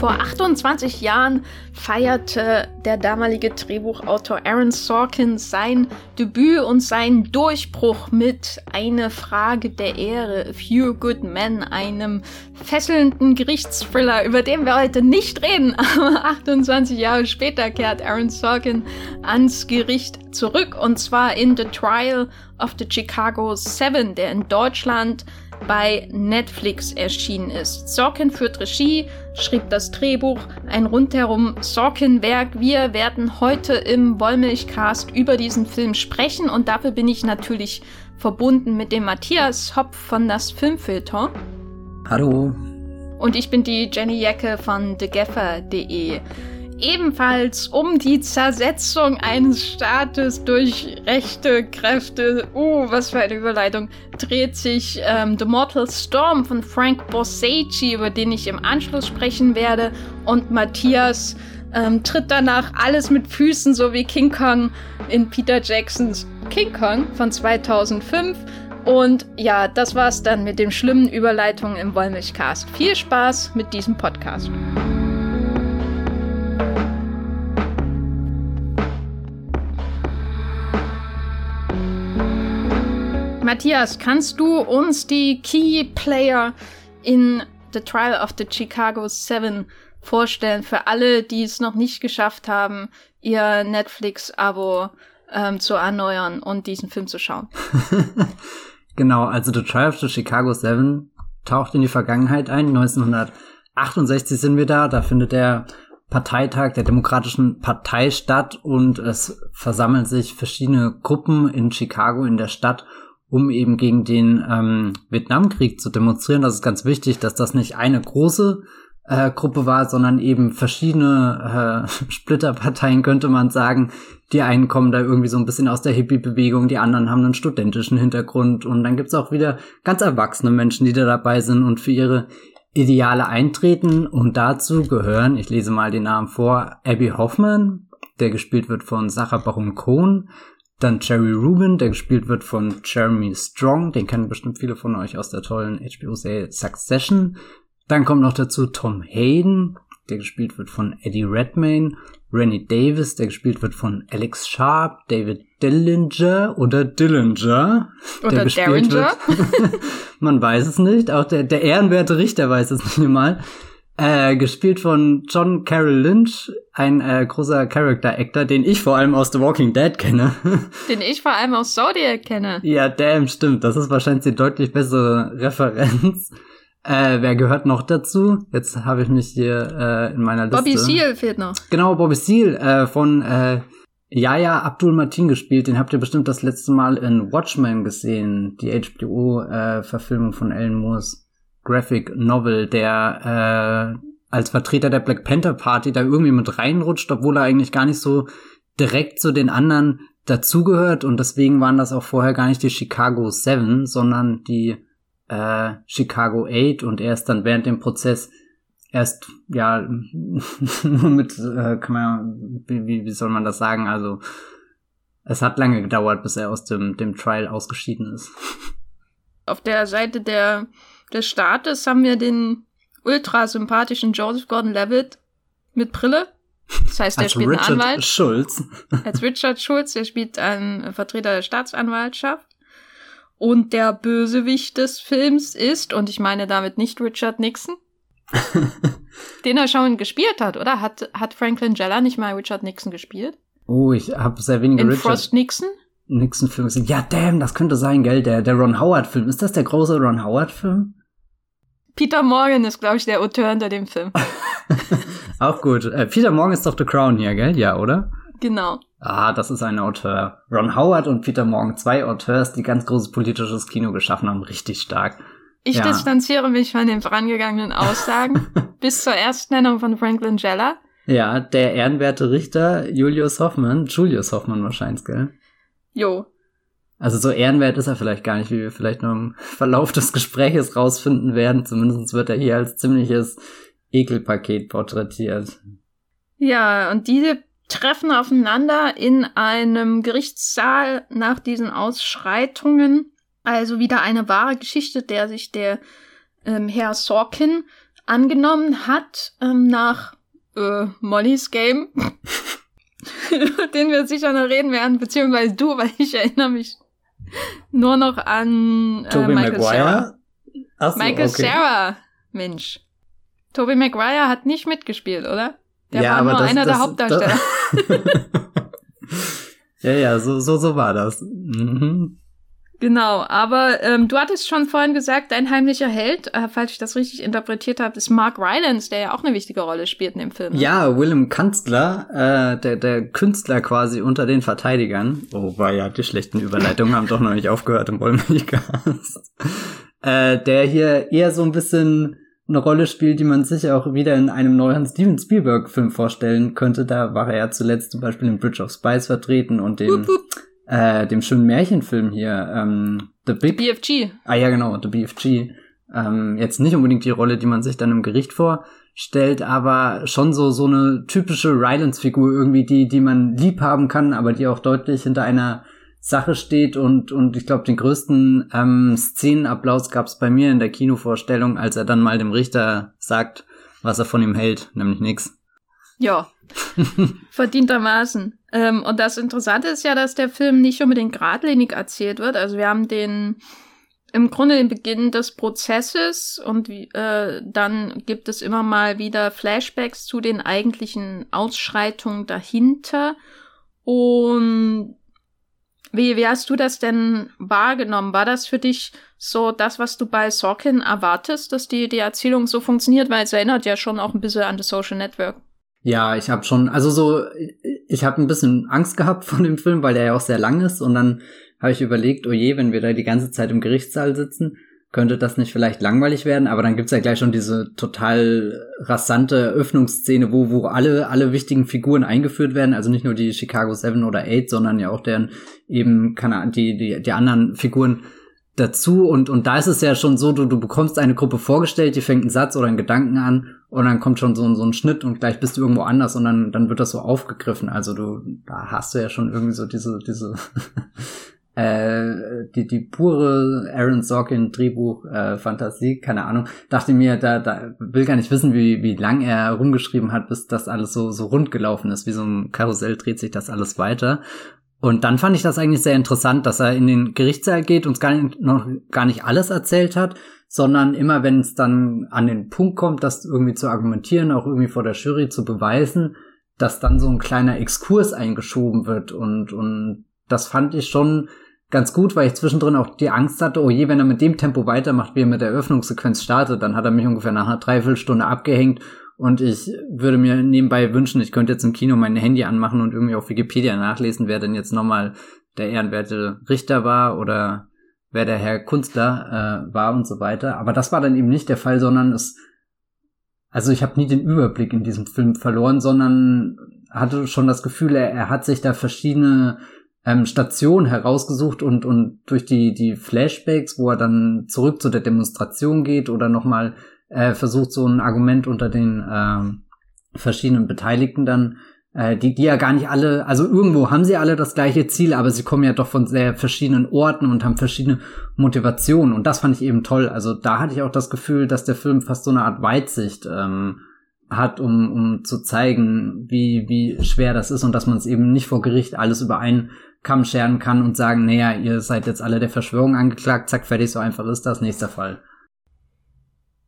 Vor 28 Jahren feierte der damalige Drehbuchautor Aaron Sorkin sein Debüt und seinen Durchbruch mit Eine Frage der Ehre, Few Good Men, einem fesselnden Gerichtsthriller, über den wir heute nicht reden. Aber 28 Jahre später kehrt Aaron Sorkin ans Gericht zurück und zwar in The Trial of the Chicago Seven, der in Deutschland bei Netflix erschienen ist. Sorkin führt Regie, schrieb das Drehbuch, ein rundherum Sorkin-Werk. Wir werden heute im Wollmilchcast über diesen Film sprechen und dafür bin ich natürlich verbunden mit dem Matthias Hopf von das Filmfilter. Hallo. Und ich bin die Jenny Jacke von thegaffer.de ebenfalls um die Zersetzung eines Staates durch rechte Kräfte. Uh, was für eine Überleitung. Dreht sich ähm, The Mortal Storm von Frank Borsacci, über den ich im Anschluss sprechen werde. Und Matthias ähm, tritt danach alles mit Füßen, so wie King Kong in Peter Jacksons King Kong von 2005. Und ja, das war's dann mit den schlimmen Überleitungen im Wollmilchcast. Viel Spaß mit diesem Podcast. Matthias, kannst du uns die Key Player in The Trial of the Chicago Seven vorstellen für alle, die es noch nicht geschafft haben, ihr Netflix-Abo ähm, zu erneuern und diesen Film zu schauen? genau, also The Trial of the Chicago Seven taucht in die Vergangenheit ein. 1968 sind wir da, da findet der Parteitag der Demokratischen Partei statt und es versammeln sich verschiedene Gruppen in Chicago in der Stadt, um eben gegen den ähm, Vietnamkrieg zu demonstrieren. Das ist ganz wichtig, dass das nicht eine große äh, Gruppe war, sondern eben verschiedene äh, Splitterparteien, könnte man sagen. Die einen kommen da irgendwie so ein bisschen aus der Hippie-Bewegung, die anderen haben einen studentischen Hintergrund und dann gibt's auch wieder ganz erwachsene Menschen, die da dabei sind und für ihre Ideale eintreten. Und dazu gehören, ich lese mal den Namen vor, Abby Hoffman, der gespielt wird von Sacha Baron Cohen, dann Jerry Rubin, der gespielt wird von Jeremy Strong. Den kennen bestimmt viele von euch aus der tollen HBO-Serie Succession. Dann kommt noch dazu Tom Hayden, der gespielt wird von Eddie Redmayne. Rennie Davis, der gespielt wird von Alex Sharp. David Dillinger oder Dillinger. Oder der gespielt Derringer. wird. Man weiß es nicht. Auch der, der ehrenwerte Richter weiß es nicht mal. Äh, gespielt von John Carroll Lynch, ein äh, großer Character Actor, den ich vor allem aus The Walking Dead kenne. Den ich vor allem aus Zodiac kenne. Ja, damn, stimmt. Das ist wahrscheinlich die deutlich bessere Referenz. Äh, wer gehört noch dazu? Jetzt habe ich mich hier äh, in meiner Liste. Bobby Seal fehlt noch. Genau, Bobby Seal äh, von äh, Yaya Abdul Martin gespielt. Den habt ihr bestimmt das letzte Mal in Watchmen gesehen, die HBO-Verfilmung äh, von Alan Moores Graphic Novel, der äh, als Vertreter der Black Panther Party da irgendwie mit reinrutscht, obwohl er eigentlich gar nicht so direkt zu den anderen dazugehört. Und deswegen waren das auch vorher gar nicht die Chicago Seven, sondern die äh, Chicago Eight. Und er ist dann während dem Prozess erst ja nur mit äh, kann man wie, wie soll man das sagen? Also es hat lange gedauert bis er aus dem dem Trial ausgeschieden ist. Auf der Seite der des Staates haben wir den ultra sympathischen Joseph Gordon-Levitt mit Brille. Das heißt, der spielt Richard einen Anwalt. Schulz. Als Richard Schulz, der spielt einen Vertreter der Staatsanwaltschaft. Und der Bösewicht des Films ist, und ich meine damit nicht Richard Nixon, den er schon gespielt hat, oder? Hat, hat Franklin Jeller nicht mal Richard Nixon gespielt? Oh, ich habe sehr wenige In Richard Frost Nixon? Nixon-Film gesehen. Ja, damn, das könnte sein, gell? Der, der Ron Howard-Film. Ist das der große Ron Howard-Film? Peter Morgan ist, glaube ich, der Auteur hinter dem Film. Auch gut. Äh, Peter Morgan ist doch The Crown hier, gell? Ja, oder? Genau. Ah, das ist ein Auteur. Ron Howard und Peter Morgan, zwei Auteurs, die ganz großes politisches Kino geschaffen haben, richtig stark. Ich ja. distanziere mich von den vorangegangenen Aussagen bis zur Erstnennung von Franklin Jeller. Ja, der ehrenwerte Richter Julius Hoffmann, Julius Hoffmann wahrscheinlich, gell? Jo, also so ehrenwert ist er vielleicht gar nicht, wie wir vielleicht noch im Verlauf des Gespräches rausfinden werden. Zumindest wird er hier als ziemliches Ekelpaket porträtiert. Ja, und diese treffen aufeinander in einem Gerichtssaal nach diesen Ausschreitungen. Also wieder eine wahre Geschichte, der sich der ähm, Herr Sorkin angenommen hat ähm, nach äh, Mollys Game, den wir sicher noch reden werden, beziehungsweise du, weil ich erinnere mich nur noch an äh, Michael Maguire? Sarah. So, Michael okay. Sarah, Mensch. Tobey Maguire hat nicht mitgespielt, oder? Der ja, war nur das, einer das, der Hauptdarsteller. ja, ja, so, so, so war das. Mhm. Genau, aber ähm, du hattest schon vorhin gesagt, dein heimlicher Held, äh, falls ich das richtig interpretiert habe, ist Mark Rylance, der ja auch eine wichtige Rolle spielt in dem Film. Ne? Ja, Willem Kanzler, äh, der, der Künstler quasi unter den Verteidigern. Oh, war ja, die schlechten Überleitungen haben doch noch nicht aufgehört im Wollmilchcast. äh, der hier eher so ein bisschen eine Rolle spielt, die man sich auch wieder in einem neuen Steven Spielberg-Film vorstellen könnte. Da war er ja zuletzt zum Beispiel in Bridge of Spies vertreten und den, äh, dem schönen Märchenfilm hier, ähm, The Big BFG. Ah ja, genau, The BFG. Ähm, jetzt nicht unbedingt die Rolle, die man sich dann im Gericht vorstellt, aber schon so so eine typische Rylance-Figur irgendwie, die die man lieb haben kann, aber die auch deutlich hinter einer Sache steht und und ich glaube den größten ähm, Szenenapplaus gab es bei mir in der Kinovorstellung, als er dann mal dem Richter sagt, was er von ihm hält, nämlich nix. Ja, verdientermaßen. Ähm, und das Interessante ist ja, dass der Film nicht unbedingt geradlinig erzählt wird. Also wir haben den im Grunde den Beginn des Prozesses und äh, dann gibt es immer mal wieder Flashbacks zu den eigentlichen Ausschreitungen dahinter. Und wie, wie hast du das denn wahrgenommen? War das für dich so das, was du bei Sorkin erwartest, dass die, die Erzählung so funktioniert? Weil es erinnert ja schon auch ein bisschen an The Social Network. Ja, ich habe schon, also so, ich habe ein bisschen Angst gehabt von dem Film, weil der ja auch sehr lang ist. Und dann habe ich überlegt, oh je, wenn wir da die ganze Zeit im Gerichtssaal sitzen, könnte das nicht vielleicht langweilig werden, aber dann gibt's ja gleich schon diese total rasante Eröffnungsszene, wo, wo alle, alle wichtigen Figuren eingeführt werden, also nicht nur die Chicago Seven oder Eight, sondern ja auch deren eben, keine die, die, die anderen Figuren dazu und, und da ist es ja schon so, du, du bekommst eine Gruppe vorgestellt, die fängt einen Satz oder einen Gedanken an und dann kommt schon so, so ein Schnitt und gleich bist du irgendwo anders und dann, dann wird das so aufgegriffen. Also du, da hast du ja schon irgendwie so diese, diese äh, die, die pure Aaron Sorkin Drehbuch äh, Fantasie, keine Ahnung, dachte mir, da, da will gar nicht wissen, wie, wie lang er rumgeschrieben hat, bis das alles so, so rund gelaufen ist. Wie so ein Karussell dreht sich das alles weiter. Und dann fand ich das eigentlich sehr interessant, dass er in den Gerichtssaal geht, uns gar nicht, noch gar nicht alles erzählt hat, sondern immer, wenn es dann an den Punkt kommt, das irgendwie zu argumentieren, auch irgendwie vor der Jury zu beweisen, dass dann so ein kleiner Exkurs eingeschoben wird. Und, und das fand ich schon ganz gut, weil ich zwischendrin auch die Angst hatte, oh je, wenn er mit dem Tempo weitermacht, wie er mit der Eröffnungssequenz startet, dann hat er mich ungefähr nach einer Dreiviertelstunde abgehängt und ich würde mir nebenbei wünschen, ich könnte jetzt im Kino mein Handy anmachen und irgendwie auf Wikipedia nachlesen, wer denn jetzt nochmal der ehrenwerte Richter war oder wer der Herr Kunstler äh, war und so weiter. Aber das war dann eben nicht der Fall, sondern es, also ich habe nie den Überblick in diesem Film verloren, sondern hatte schon das Gefühl, er, er hat sich da verschiedene ähm, Station herausgesucht und, und durch die, die Flashbacks, wo er dann zurück zu der Demonstration geht oder nochmal äh, versucht, so ein Argument unter den äh, verschiedenen Beteiligten dann, äh, die, die ja gar nicht alle, also irgendwo haben sie alle das gleiche Ziel, aber sie kommen ja doch von sehr verschiedenen Orten und haben verschiedene Motivationen und das fand ich eben toll. Also da hatte ich auch das Gefühl, dass der Film fast so eine Art Weitsicht ähm, hat, um, um zu zeigen, wie, wie schwer das ist und dass man es eben nicht vor Gericht alles über einen Kamm scheren kann und sagen, naja, ihr seid jetzt alle der Verschwörung angeklagt, zack, fertig, so einfach ist das, nächster Fall.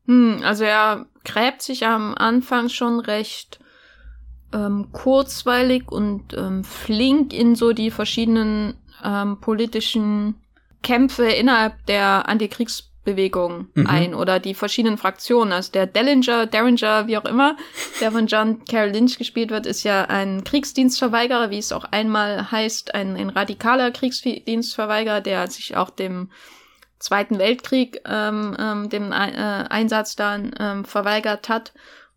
Hm, also er gräbt sich am Anfang schon recht ähm, kurzweilig und ähm, flink in so die verschiedenen ähm, politischen Kämpfe innerhalb der Antikriegs Bewegung mhm. ein oder die verschiedenen Fraktionen. Also der Dellinger, Derringer, wie auch immer, der von John Carroll Lynch gespielt wird, ist ja ein Kriegsdienstverweigerer, wie es auch einmal heißt, ein, ein radikaler Kriegsdienstverweigerer, der sich auch dem Zweiten Weltkrieg, ähm, ähm, dem äh, Einsatz dann ähm, verweigert hat.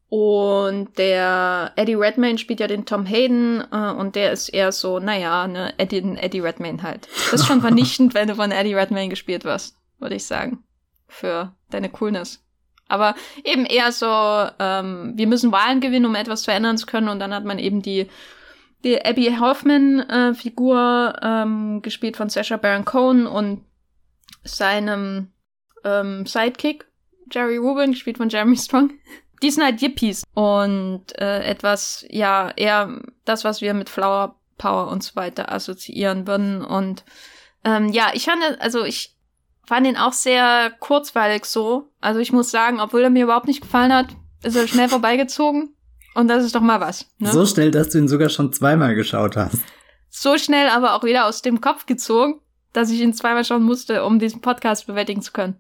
Und der Eddie Redmayne spielt ja den Tom Hayden äh, und der ist eher so, naja, ne, Eddie, Eddie Redmayne halt. Das ist schon vernichtend, wenn du von Eddie Redmayne gespielt wirst, würde ich sagen für deine Coolness. Aber eben eher so, ähm, wir müssen Wahlen gewinnen, um etwas verändern zu können. Und dann hat man eben die, die Abby Hoffman-Figur äh, ähm, gespielt von Sasha Baron Cohen und seinem ähm, Sidekick, Jerry Rubin, gespielt von Jeremy Strong. Die sind halt Yippies und äh, etwas, ja, eher das, was wir mit Flower Power und so weiter assoziieren würden. Und ähm, ja, ich fand, also ich fand ihn auch sehr kurzweilig so. Also ich muss sagen, obwohl er mir überhaupt nicht gefallen hat, ist er schnell vorbeigezogen. Und das ist doch mal was. Ne? So schnell, dass du ihn sogar schon zweimal geschaut hast. So schnell, aber auch wieder aus dem Kopf gezogen, dass ich ihn zweimal schauen musste, um diesen Podcast bewältigen zu können.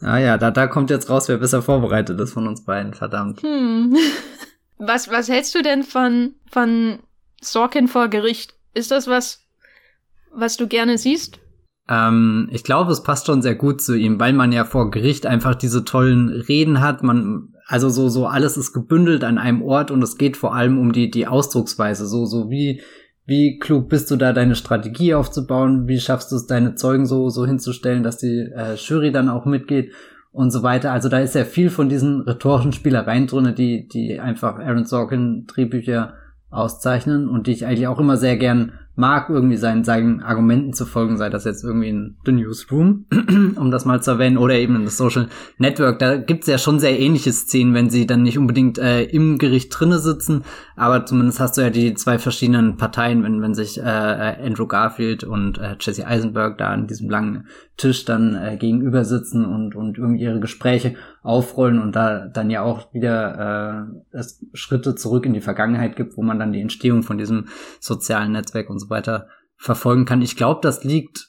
Ah ja, da, da kommt jetzt raus, wer besser vorbereitet ist von uns beiden, verdammt. Hm. Was, was hältst du denn von, von Sorkin vor Gericht? Ist das was, was du gerne siehst? Ähm, ich glaube, es passt schon sehr gut zu ihm, weil man ja vor Gericht einfach diese tollen Reden hat. Man, also so, so alles ist gebündelt an einem Ort und es geht vor allem um die, die Ausdrucksweise. So, so wie, wie klug bist du da, deine Strategie aufzubauen? Wie schaffst du es, deine Zeugen so, so hinzustellen, dass die äh, Jury dann auch mitgeht und so weiter? Also da ist ja viel von diesen rhetorischen Spielereien drin, die, die einfach Aaron Sorkin Drehbücher auszeichnen und die ich eigentlich auch immer sehr gern mag, irgendwie seinen, seinen Argumenten zu folgen, sei das jetzt irgendwie in The Newsroom, um das mal zu erwähnen, oder eben in The Social Network. Da gibt's ja schon sehr ähnliche Szenen, wenn sie dann nicht unbedingt äh, im Gericht drinne sitzen, aber zumindest hast du ja die zwei verschiedenen Parteien, wenn, wenn sich äh, Andrew Garfield und äh, Jesse Eisenberg da an diesem langen Tisch dann äh, gegenüber sitzen und, und irgendwie ihre Gespräche aufrollen und da dann ja auch wieder äh, es Schritte zurück in die Vergangenheit gibt, wo man dann die Entstehung von diesem sozialen Netzwerk und so weiter verfolgen kann. Ich glaube, das liegt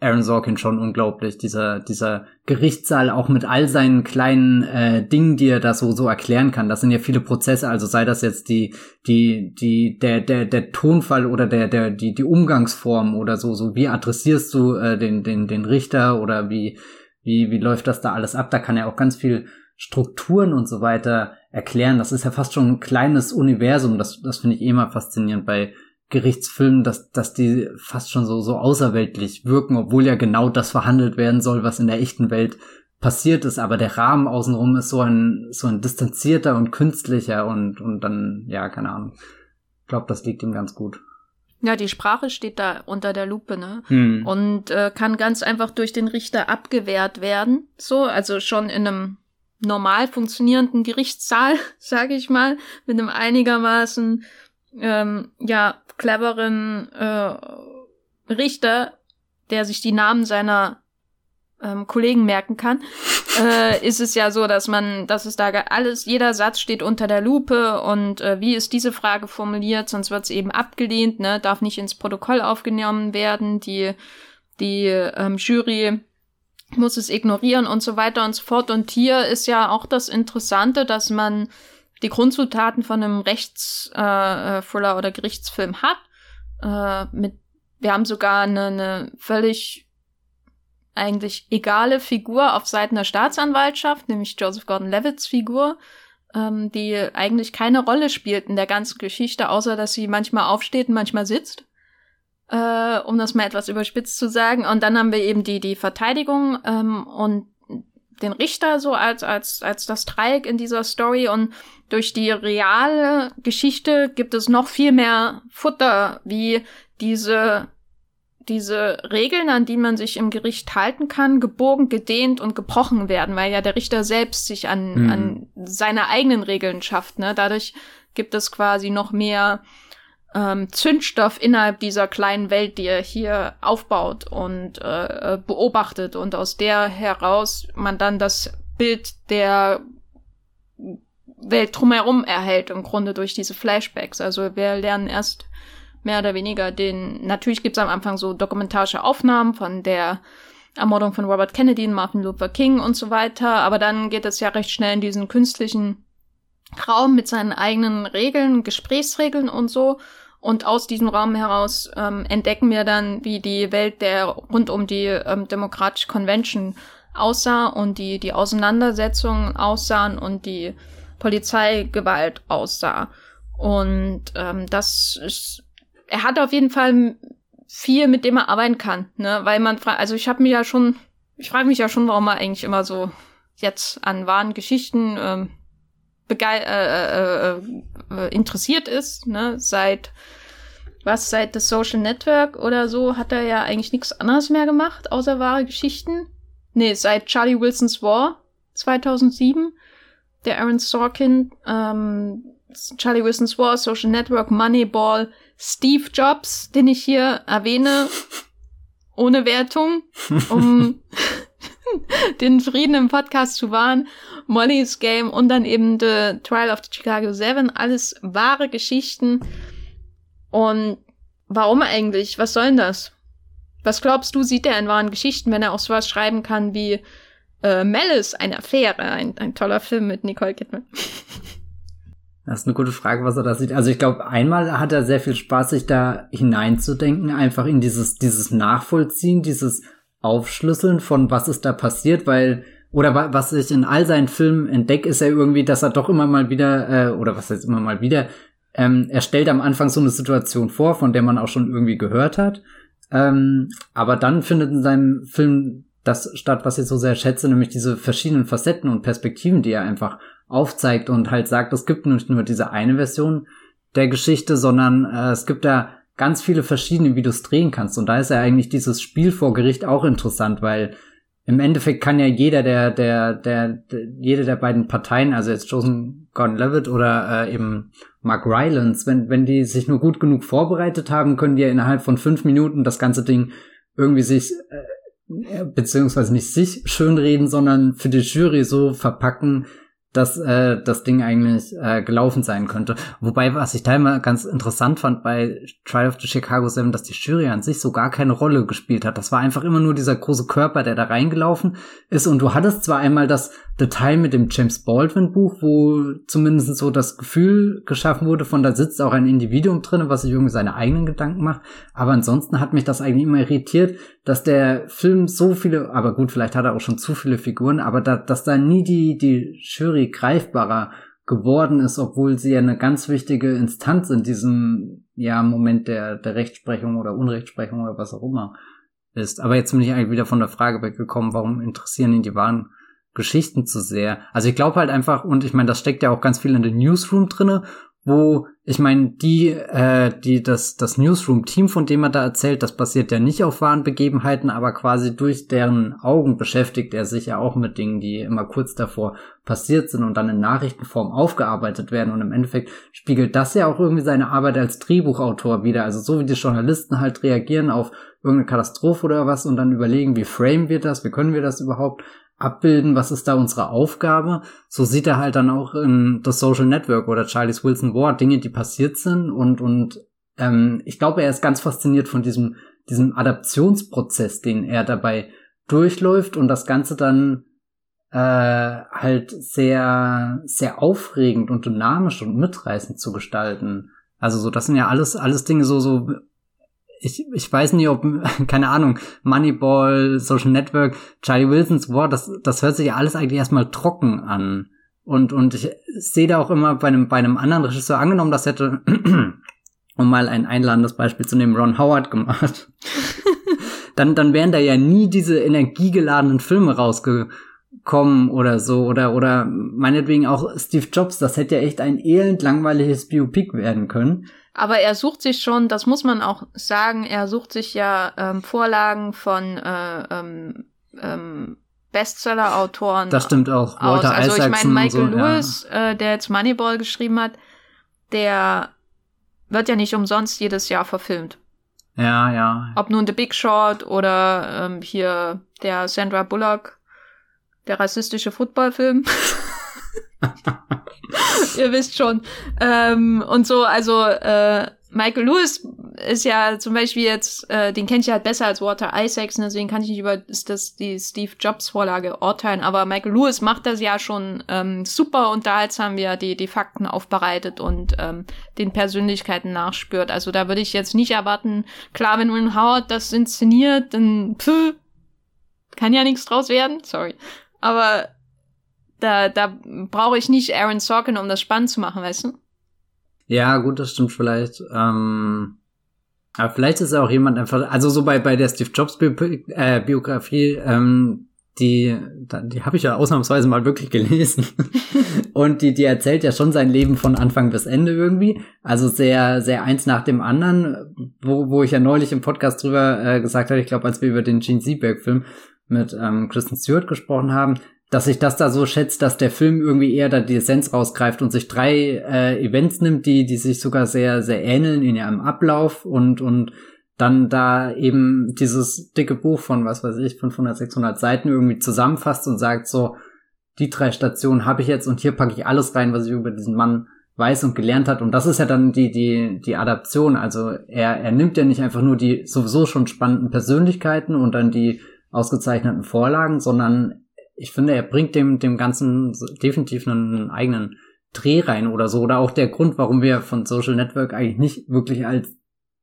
Aaron Sorkin schon unglaublich, dieser, dieser Gerichtssaal auch mit all seinen kleinen äh, Dingen, die er da so, so erklären kann. Das sind ja viele Prozesse, also sei das jetzt die, die, die, der, der, der Tonfall oder der, der, die, die Umgangsform oder so, so wie adressierst du äh, den, den, den Richter oder wie, wie, wie läuft das da alles ab? Da kann er auch ganz viel Strukturen und so weiter erklären. Das ist ja fast schon ein kleines Universum. Das, das finde ich eh mal faszinierend bei Gerichtsfilmen, dass, dass die fast schon so, so außerweltlich wirken, obwohl ja genau das verhandelt werden soll, was in der echten Welt passiert ist, aber der Rahmen außenrum ist so ein, so ein distanzierter und künstlicher und, und dann, ja, keine Ahnung. Ich glaube, das liegt ihm ganz gut. Ja, die Sprache steht da unter der Lupe, ne? Hm. Und äh, kann ganz einfach durch den Richter abgewehrt werden. So, also schon in einem normal funktionierenden Gerichtssaal, sage ich mal, mit einem einigermaßen ähm, ja cleveren äh, Richter, der sich die Namen seiner ähm, Kollegen merken kann, äh, ist es ja so, dass man, dass es da alles, jeder Satz steht unter der Lupe und äh, wie ist diese Frage formuliert, sonst wird es eben abgelehnt, ne, darf nicht ins Protokoll aufgenommen werden, die, die ähm, Jury muss es ignorieren und so weiter und so fort. Und hier ist ja auch das Interessante, dass man die Grundzutaten von einem Rechtsthriller äh, äh oder Gerichtsfilm hat. Äh, mit, wir haben sogar eine, eine völlig eigentlich egale Figur auf Seiten der Staatsanwaltschaft, nämlich Joseph Gordon-Levitt's Figur, ähm, die eigentlich keine Rolle spielt in der ganzen Geschichte, außer dass sie manchmal aufsteht und manchmal sitzt. Äh, um das mal etwas überspitzt zu sagen. Und dann haben wir eben die, die Verteidigung ähm, und den Richter so als, als, als das Dreieck in dieser Story und durch die reale Geschichte gibt es noch viel mehr Futter, wie diese diese Regeln, an die man sich im Gericht halten kann, gebogen, gedehnt und gebrochen werden, weil ja der Richter selbst sich an, mhm. an seine eigenen Regeln schafft. Ne? Dadurch gibt es quasi noch mehr ähm, Zündstoff innerhalb dieser kleinen Welt, die er hier aufbaut und äh, beobachtet und aus der heraus man dann das Bild der Welt drumherum erhält, im Grunde durch diese Flashbacks. Also wir lernen erst mehr oder weniger den, natürlich gibt es am Anfang so dokumentarische Aufnahmen von der Ermordung von Robert Kennedy und Martin Luther King und so weiter, aber dann geht es ja recht schnell in diesen künstlichen Raum mit seinen eigenen Regeln, Gesprächsregeln und so. Und aus diesem Raum heraus ähm, entdecken wir dann, wie die Welt der rund um die ähm, Democratic Convention aussah und die, die Auseinandersetzungen aussahen und die Polizeigewalt aussah. Und ähm, das ist er hat auf jeden Fall viel, mit dem er arbeiten kann, ne? Weil man fragt, also ich habe mir ja schon, ich frage mich ja schon, warum er eigentlich immer so jetzt an wahren Geschichten ähm, begei äh, äh, äh, interessiert ist, ne? Seit was seit das Social Network oder so hat er ja eigentlich nichts anderes mehr gemacht, außer wahre Geschichten. Nee, seit Charlie Wilson's War 2007. Der Aaron Sorkin, ähm, Charlie Wilson's War, Social Network, Moneyball, Steve Jobs, den ich hier erwähne, ohne Wertung, um den Frieden im Podcast zu wahren, Molly's Game und dann eben The Trial of the Chicago Seven, alles wahre Geschichten. Und warum eigentlich? Was soll denn das? Was glaubst du, sieht er in wahren Geschichten, wenn er auch sowas schreiben kann wie äh, Malice, eine Affäre, ein, ein toller Film mit Nicole Kidman? Das ist eine gute Frage, was er da sieht. Also ich glaube, einmal hat er sehr viel Spaß, sich da hineinzudenken, einfach in dieses, dieses Nachvollziehen, dieses Aufschlüsseln von was ist da passiert, weil oder was ich in all seinen Filmen entdecke, ist ja irgendwie, dass er doch immer mal wieder, äh, oder was heißt immer mal wieder, ähm, er stellt am Anfang so eine Situation vor, von der man auch schon irgendwie gehört hat. Ähm, aber dann findet in seinem Film das statt, was ich so sehr schätze, nämlich diese verschiedenen Facetten und Perspektiven, die er einfach aufzeigt und halt sagt, es gibt nicht nur diese eine Version der Geschichte, sondern äh, es gibt da ganz viele verschiedene, wie du es drehen kannst. Und da ist ja eigentlich dieses Spiel vor Gericht auch interessant, weil im Endeffekt kann ja jeder der, der, der, der jede der beiden Parteien, also jetzt Joseph Gordon-Levitt oder äh, eben Mark Rylance, wenn, wenn die sich nur gut genug vorbereitet haben, können die ja innerhalb von fünf Minuten das ganze Ding irgendwie sich, äh, beziehungsweise nicht sich schönreden, sondern für die Jury so verpacken, dass äh, das Ding eigentlich äh, gelaufen sein könnte. Wobei, was ich da immer ganz interessant fand bei Trial of the Chicago Seven, dass die Jury an sich so gar keine Rolle gespielt hat. Das war einfach immer nur dieser große Körper, der da reingelaufen ist. Und du hattest zwar einmal das Detail mit dem James Baldwin Buch, wo zumindest so das Gefühl geschaffen wurde, von da sitzt auch ein Individuum drin, was sich irgendwie seine eigenen Gedanken macht. Aber ansonsten hat mich das eigentlich immer irritiert, dass der Film so viele, aber gut, vielleicht hat er auch schon zu viele Figuren, aber da, dass da nie die, die Jury greifbarer geworden ist, obwohl sie ja eine ganz wichtige Instanz in diesem ja, Moment der, der Rechtsprechung oder Unrechtsprechung oder was auch immer ist. Aber jetzt bin ich eigentlich wieder von der Frage weggekommen, warum interessieren ihn die wahren Geschichten zu sehr? Also ich glaube halt einfach, und ich meine, das steckt ja auch ganz viel in den Newsroom drinne wo ich meine, die, äh, die, das, das Newsroom-Team, von dem er da erzählt, das basiert ja nicht auf wahren Begebenheiten, aber quasi durch deren Augen beschäftigt er sich ja auch mit Dingen, die immer kurz davor passiert sind und dann in Nachrichtenform aufgearbeitet werden. Und im Endeffekt spiegelt das ja auch irgendwie seine Arbeit als Drehbuchautor wieder. Also so wie die Journalisten halt reagieren auf irgendeine Katastrophe oder was und dann überlegen, wie frame wir das, wie können wir das überhaupt abbilden, was ist da unsere Aufgabe. So sieht er halt dann auch in The Social Network oder Charlie's Wilson War Dinge, die passiert sind und, und ähm, ich glaube, er ist ganz fasziniert von diesem, diesem Adaptionsprozess, den er dabei durchläuft und das Ganze dann äh, halt sehr, sehr aufregend und dynamisch und mitreißend zu gestalten. Also so, das sind ja alles, alles Dinge so, so ich, ich weiß nicht, ob, keine Ahnung, Moneyball, Social Network, Charlie Wilsons War, das, das hört sich ja alles eigentlich erstmal trocken an. Und, und ich sehe da auch immer bei einem, bei einem anderen Regisseur angenommen, das hätte, um mal ein einladendes Beispiel zu nehmen, Ron Howard gemacht. dann, dann wären da ja nie diese energiegeladenen Filme rausgekommen oder so. Oder, oder meinetwegen auch Steve Jobs, das hätte ja echt ein elend langweiliges Biopic werden können. Aber er sucht sich schon, das muss man auch sagen, er sucht sich ja ähm, Vorlagen von äh, ähm, ähm, Bestseller-Autoren. Das stimmt auch. Walter aus. Also ich meine, Michael so, Lewis, ja. äh, der jetzt Moneyball geschrieben hat, der wird ja nicht umsonst jedes Jahr verfilmt. Ja, ja. Ob nun The Big Short oder ähm, hier der Sandra Bullock, der rassistische Footballfilm. Ihr wisst schon. Ähm, und so, also äh, Michael Lewis ist ja zum Beispiel jetzt, äh, den kenne ich halt besser als Walter Isaacson, deswegen kann ich nicht über das, die Steve Jobs Vorlage urteilen, aber Michael Lewis macht das ja schon ähm, super unterhaltsam, wie er die, die Fakten aufbereitet und ähm, den Persönlichkeiten nachspürt. Also da würde ich jetzt nicht erwarten, klar, wenn Ron Howard das inszeniert, dann pff, kann ja nichts draus werden, sorry. Aber da, da brauche ich nicht Aaron Sorkin, um das spannend zu machen, weißt du? Ja, gut, das stimmt vielleicht. Ähm, aber vielleicht ist auch jemand einfach, also so bei, bei der Steve Jobs Bi äh, Biografie, ähm, die, die habe ich ja ausnahmsweise mal wirklich gelesen. und die, die erzählt ja schon sein Leben von Anfang bis Ende irgendwie. Also sehr, sehr eins nach dem anderen, wo, wo ich ja neulich im Podcast drüber äh, gesagt habe, ich glaube, als wir über den Gene Seberg-Film mit ähm, Kristen Stewart gesprochen haben, dass sich das da so schätzt, dass der Film irgendwie eher da die Essenz rausgreift und sich drei äh, Events nimmt, die, die sich sogar sehr, sehr ähneln in ihrem Ablauf und, und dann da eben dieses dicke Buch von, was weiß ich, 500, 600 Seiten irgendwie zusammenfasst und sagt so, die drei Stationen habe ich jetzt und hier packe ich alles rein, was ich über diesen Mann weiß und gelernt hat. Und das ist ja dann die, die, die Adaption. Also er, er nimmt ja nicht einfach nur die sowieso schon spannenden Persönlichkeiten und dann die ausgezeichneten Vorlagen, sondern ich finde, er bringt dem, dem Ganzen definitiv einen eigenen Dreh rein oder so. Oder auch der Grund, warum wir von Social Network eigentlich nicht wirklich als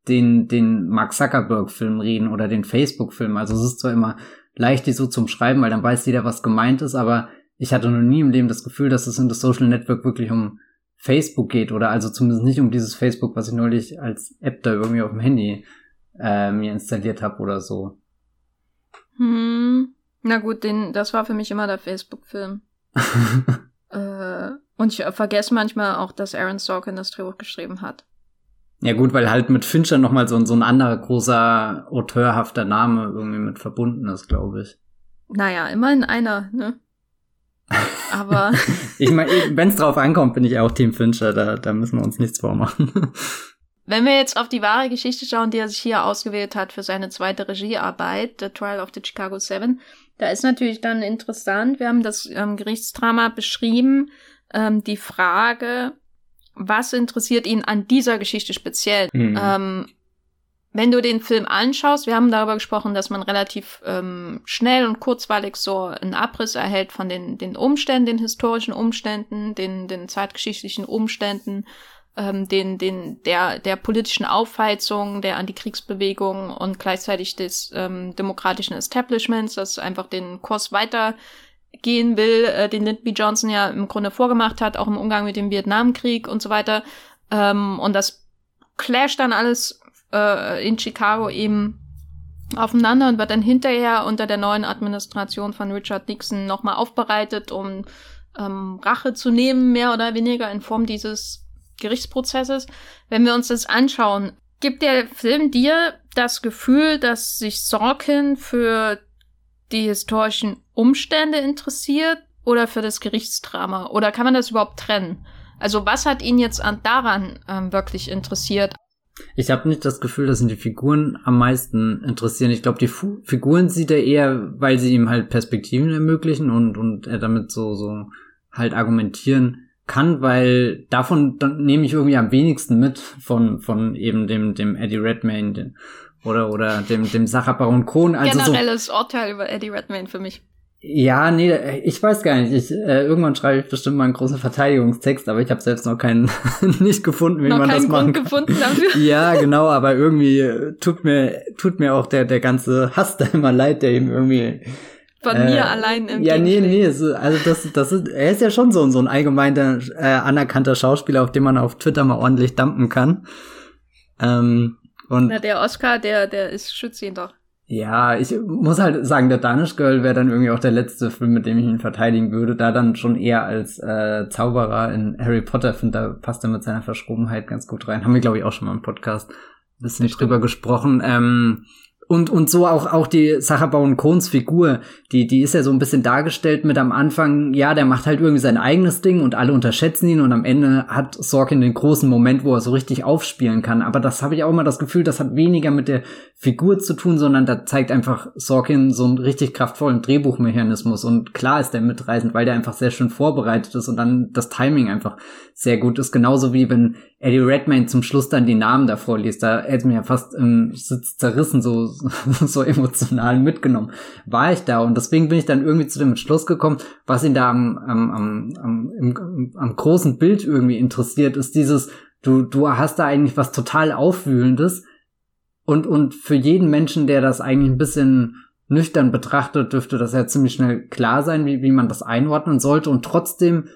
den, den Mark Zuckerberg-Film reden oder den Facebook-Film. Also es ist zwar immer leicht, die so zum Schreiben, weil dann weiß jeder, was gemeint ist, aber ich hatte noch nie im Leben das Gefühl, dass es in das Social Network wirklich um Facebook geht oder also zumindest nicht um dieses Facebook, was ich neulich als App da irgendwie auf dem Handy äh, mir installiert habe oder so. Hm. Na gut, den, das war für mich immer der Facebook-Film. äh, und ich vergesse manchmal auch, dass Aaron Sorkin das Drehbuch geschrieben hat. Ja gut, weil halt mit Fincher nochmal so, so ein anderer großer auteurhafter Name irgendwie mit verbunden ist, glaube ich. Naja, immerhin einer, ne? Aber. ich meine, wenn es drauf ankommt, bin ich auch Team Fincher, da, da müssen wir uns nichts vormachen. Wenn wir jetzt auf die wahre Geschichte schauen, die er sich hier ausgewählt hat für seine zweite Regiearbeit, The Trial of the Chicago Seven, da ist natürlich dann interessant, wir haben das ähm, Gerichtsdrama beschrieben, ähm, die Frage, was interessiert ihn an dieser Geschichte speziell? Mhm. Ähm, wenn du den Film anschaust, wir haben darüber gesprochen, dass man relativ ähm, schnell und kurzweilig so einen Abriss erhält von den, den Umständen, den historischen Umständen, den, den zeitgeschichtlichen Umständen, ähm, den, den, der, der politischen Aufheizung, der Antikriegsbewegung und gleichzeitig des ähm, demokratischen Establishments, das einfach den Kurs weitergehen will, äh, den Lyndon B. Johnson ja im Grunde vorgemacht hat, auch im Umgang mit dem Vietnamkrieg und so weiter. Ähm, und das clasht dann alles äh, in Chicago eben aufeinander und wird dann hinterher unter der neuen Administration von Richard Nixon nochmal aufbereitet, um ähm, Rache zu nehmen, mehr oder weniger in Form dieses Gerichtsprozesses. Wenn wir uns das anschauen, gibt der Film dir das Gefühl, dass sich Sorkin für die historischen Umstände interessiert oder für das Gerichtsdrama? Oder kann man das überhaupt trennen? Also was hat ihn jetzt an daran ähm, wirklich interessiert? Ich habe nicht das Gefühl, dass ihn die Figuren am meisten interessieren. Ich glaube, die Fu Figuren sieht er eher, weil sie ihm halt Perspektiven ermöglichen und, und er damit so, so halt argumentieren kann, weil davon nehme ich irgendwie am wenigsten mit von, von eben dem, dem Eddie Redmayne den, oder, oder dem, dem Sacher Baron Cohn. Also Generelles so, Urteil über Eddie Redmayne für mich. Ja, nee, ich weiß gar nicht. Ich, äh, irgendwann schreibe ich bestimmt mal einen großen Verteidigungstext, aber ich habe selbst noch keinen nicht gefunden, wie noch man das machen Grund gefunden dafür. ja, genau, aber irgendwie äh, tut mir tut mir auch der der ganze Hass da immer leid, der ihm irgendwie von äh, mir allein im Ja, nee, nee, also das das ist er ist ja schon so so ein allgemeiner äh, anerkannter Schauspieler, auf den man auf Twitter mal ordentlich dumpen kann. Ähm, und Na, der Oscar, der der ist schützt ihn doch. Ja, ich muss halt sagen, der Danish Girl wäre dann irgendwie auch der letzte Film, mit dem ich ihn verteidigen würde. Da dann schon eher als äh, Zauberer in Harry Potter finde, da passt er mit seiner Verschrobenheit ganz gut rein. Haben wir, glaube ich, auch schon mal im Podcast ein bisschen drüber gesprochen. Ähm, und, und so auch, auch die Sacha Baron Kohns Figur, die, die ist ja so ein bisschen dargestellt mit am Anfang, ja, der macht halt irgendwie sein eigenes Ding und alle unterschätzen ihn und am Ende hat Sorkin den großen Moment, wo er so richtig aufspielen kann. Aber das habe ich auch immer das Gefühl, das hat weniger mit der Figur zu tun, sondern da zeigt einfach Sorkin so einen richtig kraftvollen Drehbuchmechanismus und klar ist der mitreißend, weil der einfach sehr schön vorbereitet ist und dann das Timing einfach sehr gut ist. Genauso wie wenn Eddie Redmayne zum Schluss dann die Namen davor liest, da hätte mir ja fast im Sitz zerrissen, so, so emotional mitgenommen. War ich da und deswegen bin ich dann irgendwie zu dem Entschluss gekommen, was ihn da am, am, am, am, im, am großen Bild irgendwie interessiert, ist dieses, du, du hast da eigentlich was total Aufwühlendes und, und für jeden Menschen, der das eigentlich ein bisschen nüchtern betrachtet, dürfte das ja ziemlich schnell klar sein, wie, wie man das einordnen sollte und trotzdem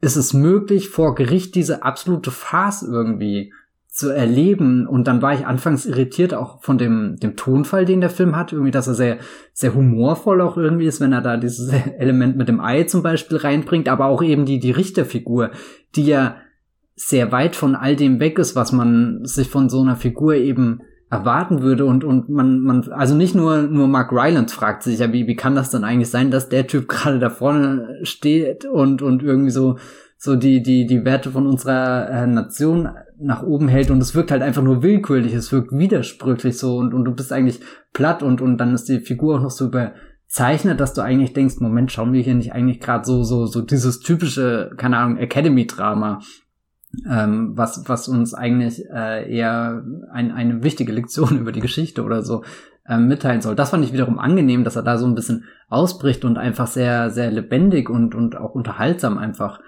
ist es möglich, vor Gericht diese absolute Farce irgendwie zu erleben. Und dann war ich anfangs irritiert auch von dem, dem Tonfall, den der Film hat. Irgendwie, dass er sehr, sehr humorvoll auch irgendwie ist, wenn er da dieses Element mit dem Ei zum Beispiel reinbringt. Aber auch eben die, die Richterfigur, die ja sehr weit von all dem weg ist, was man sich von so einer Figur eben erwarten würde und und man man also nicht nur nur Mark Rylance fragt sich ja wie wie kann das denn eigentlich sein dass der Typ gerade da vorne steht und und irgendwie so so die die die Werte von unserer äh, Nation nach oben hält und es wirkt halt einfach nur willkürlich es wirkt widersprüchlich so und und du bist eigentlich platt und und dann ist die Figur auch noch so überzeichnet dass du eigentlich denkst Moment schauen wir hier nicht eigentlich gerade so so so dieses typische keine Ahnung Academy Drama ähm, was, was uns eigentlich äh, eher ein, eine wichtige Lektion über die Geschichte oder so ähm, mitteilen soll. Das fand ich wiederum angenehm, dass er da so ein bisschen ausbricht und einfach sehr, sehr lebendig und, und auch unterhaltsam einfach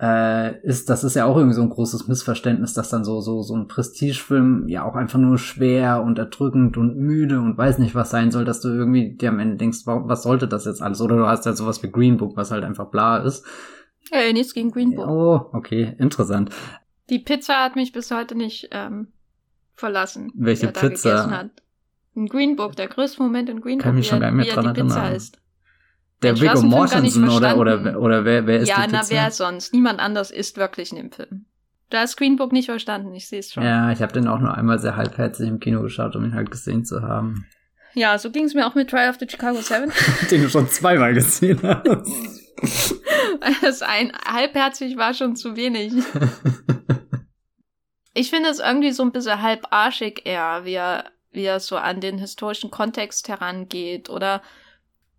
äh, ist. Das ist ja auch irgendwie so ein großes Missverständnis, dass dann so, so, so ein Prestigefilm ja auch einfach nur schwer und erdrückend und müde und weiß nicht was sein soll, dass du irgendwie dir am Ende denkst, was sollte das jetzt alles? Oder du hast ja sowas wie Green Book, was halt einfach bla ist. Äh, nichts gegen Green Book. Oh, okay, interessant. Die Pizza hat mich bis heute nicht ähm, verlassen. Welche Pizza? In Green Book, der größte Moment in Green Kann Book, mich schon gar nicht mehr dran erinnern. Ist. Der Viggo Mortensen oder, oder, oder wer, wer ist ja, die Pizza? Ja, na wer sonst? Niemand anders isst wirklich in dem Film. Da ist Green Book nicht verstanden, ich sehe es schon. Ja, ich habe den auch nur einmal sehr halbherzig im Kino geschaut, um ihn halt gesehen zu haben. Ja, so ging es mir auch mit Trial of the Chicago Seven. den du schon zweimal gesehen hast. Das ein halbherzig war schon zu wenig. Ich finde es irgendwie so ein bisschen halbarschig eher, wie er, wie er so an den historischen Kontext herangeht. Oder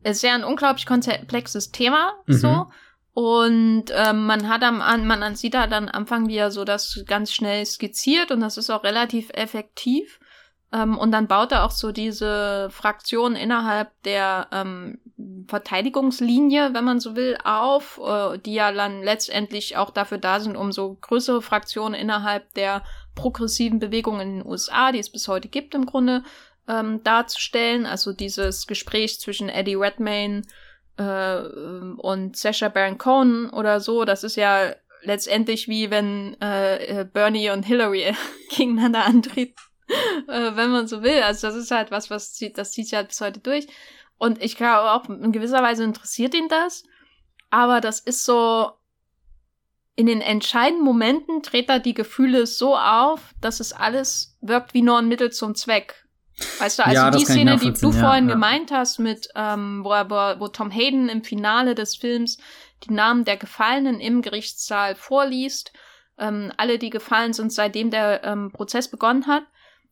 es ist ja ein unglaublich komplexes Thema, mhm. so. Und ähm, man hat am man sieht da dann am Anfang, wie er so das ganz schnell skizziert und das ist auch relativ effektiv. Ähm, und dann baut er auch so diese Fraktion innerhalb der ähm, Verteidigungslinie, wenn man so will, auf, äh, die ja dann letztendlich auch dafür da sind, um so größere Fraktionen innerhalb der progressiven Bewegung in den USA, die es bis heute gibt im Grunde, ähm, darzustellen. Also dieses Gespräch zwischen Eddie Redmayne äh, und Sasha Baron Cohen oder so, das ist ja letztendlich wie wenn äh, Bernie und Hillary gegeneinander antreten äh, wenn man so will. Also das ist halt was, was zieht, das zieht sich halt bis heute durch. Und ich glaube auch, in gewisser Weise interessiert ihn das. Aber das ist so, in den entscheidenden Momenten dreht er die Gefühle so auf, dass es alles wirkt wie nur ein Mittel zum Zweck. Weißt du, also ja, die Szene, die du ja, vorhin ja. gemeint hast, mit ähm, wo, wo, wo Tom Hayden im Finale des Films die Namen der Gefallenen im Gerichtssaal vorliest, ähm, alle, die gefallen sind, seitdem der ähm, Prozess begonnen hat,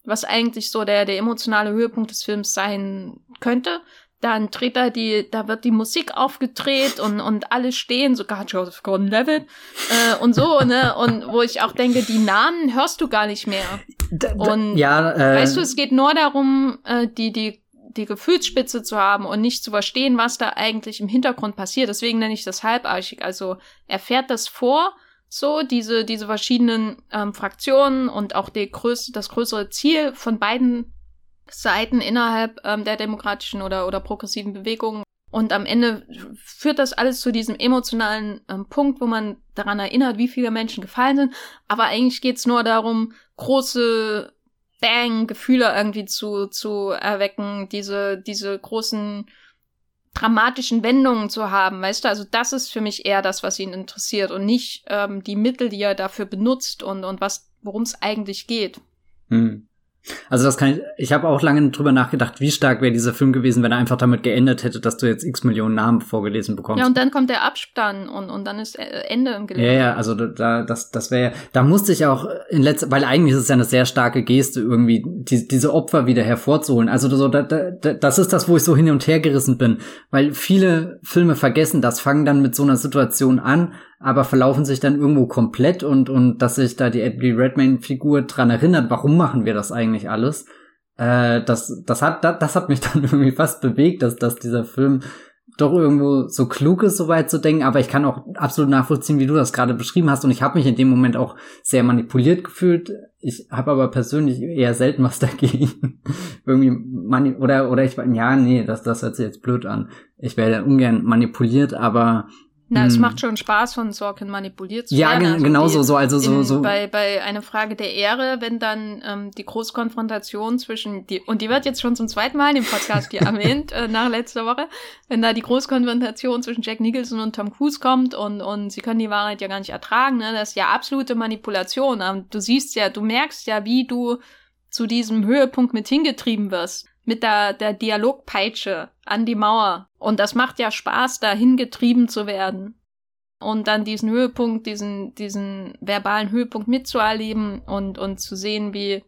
was eigentlich so der, der emotionale Höhepunkt des Films sein könnte. Dann dreht er die, da wird die Musik aufgedreht und, und alle stehen, sogar Joseph Gordon-Levitt äh, und so, ne? Und wo ich auch denke, die Namen hörst du gar nicht mehr. Und ja, äh, weißt du, es geht nur darum, äh, die, die, die Gefühlsspitze zu haben und nicht zu verstehen, was da eigentlich im Hintergrund passiert. Deswegen nenne ich das halbarchig. Also er fährt das vor, so, diese, diese verschiedenen ähm, Fraktionen und auch die größte, das größere Ziel von beiden Seiten innerhalb ähm, der demokratischen oder, oder progressiven Bewegung. Und am Ende führt das alles zu diesem emotionalen ähm, Punkt, wo man daran erinnert, wie viele Menschen gefallen sind. Aber eigentlich geht's nur darum, große Bang-Gefühle irgendwie zu, zu erwecken, diese, diese großen dramatischen Wendungen zu haben, weißt du? Also das ist für mich eher das, was ihn interessiert und nicht ähm, die Mittel, die er dafür benutzt und, und was, worum es eigentlich geht. Hm. Also das kann ich, ich habe auch lange drüber nachgedacht, wie stark wäre dieser Film gewesen, wenn er einfach damit geendet hätte, dass du jetzt x Millionen Namen vorgelesen bekommst. Ja, und dann kommt der Abspann und, und dann ist äh, Ende im Gelände. Ja, ja, also da, das, das wäre, da musste ich auch in letzter, weil eigentlich ist es ja eine sehr starke Geste, irgendwie die, diese Opfer wieder hervorzuholen. Also so, da, da, das ist das, wo ich so hin und her gerissen bin, weil viele Filme vergessen das, fangen dann mit so einer Situation an aber verlaufen sich dann irgendwo komplett und, und dass sich da die Eddie Redmayne-Figur dran erinnert, warum machen wir das eigentlich alles? Äh, das, das hat, das, das hat mich dann irgendwie fast bewegt, dass, dass dieser Film doch irgendwo so klug ist, so weit zu denken, aber ich kann auch absolut nachvollziehen, wie du das gerade beschrieben hast und ich habe mich in dem Moment auch sehr manipuliert gefühlt. Ich habe aber persönlich eher selten was dagegen. Irgendwie mani oder oder ich ja, nee, das das hört sich jetzt blöd an. Ich werde ungern manipuliert, aber na, hm. es macht schon Spaß, von Sorkin manipuliert zu ja, werden. Ja, also genau so, so, also so, so. Bei, bei einer Frage der Ehre, wenn dann ähm, die Großkonfrontation zwischen, die, und die wird jetzt schon zum zweiten Mal in dem Podcast hier erwähnt, äh, nach letzter Woche, wenn da die Großkonfrontation zwischen Jack Nicholson und Tom Cruise kommt und, und sie können die Wahrheit ja gar nicht ertragen, ne? das ist ja absolute Manipulation. Du siehst ja, du merkst ja, wie du zu diesem Höhepunkt mit hingetrieben wirst. Mit der, der Dialogpeitsche an die Mauer. Und das macht ja Spaß, da hingetrieben zu werden. Und dann diesen Höhepunkt, diesen, diesen verbalen Höhepunkt mitzuerleben und, und zu sehen, wie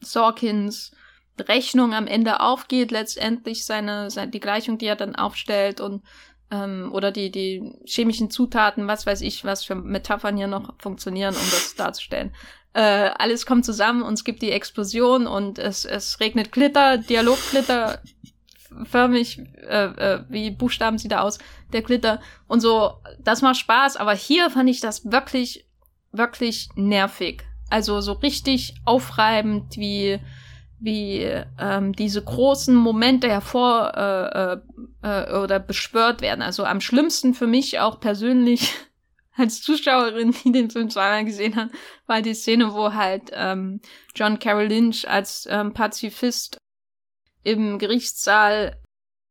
Sorkins Rechnung am Ende aufgeht, letztendlich seine, seine die Gleichung, die er dann aufstellt und ähm, oder die, die chemischen Zutaten, was weiß ich, was für Metaphern hier noch funktionieren, um das darzustellen. Äh, alles kommt zusammen und es gibt die Explosion und es, es regnet Glitter, Dialogglitter förmig, äh, äh, wie Buchstaben sieht er aus, der Glitter und so. Das macht Spaß, aber hier fand ich das wirklich, wirklich nervig. Also so richtig aufreibend, wie wie ähm, diese großen Momente hervor äh, äh, äh, oder beschwört werden. Also am schlimmsten für mich auch persönlich als Zuschauerin, die den Film zweimal gesehen hat, war die Szene, wo halt ähm, John Carroll Lynch als ähm, Pazifist im Gerichtssaal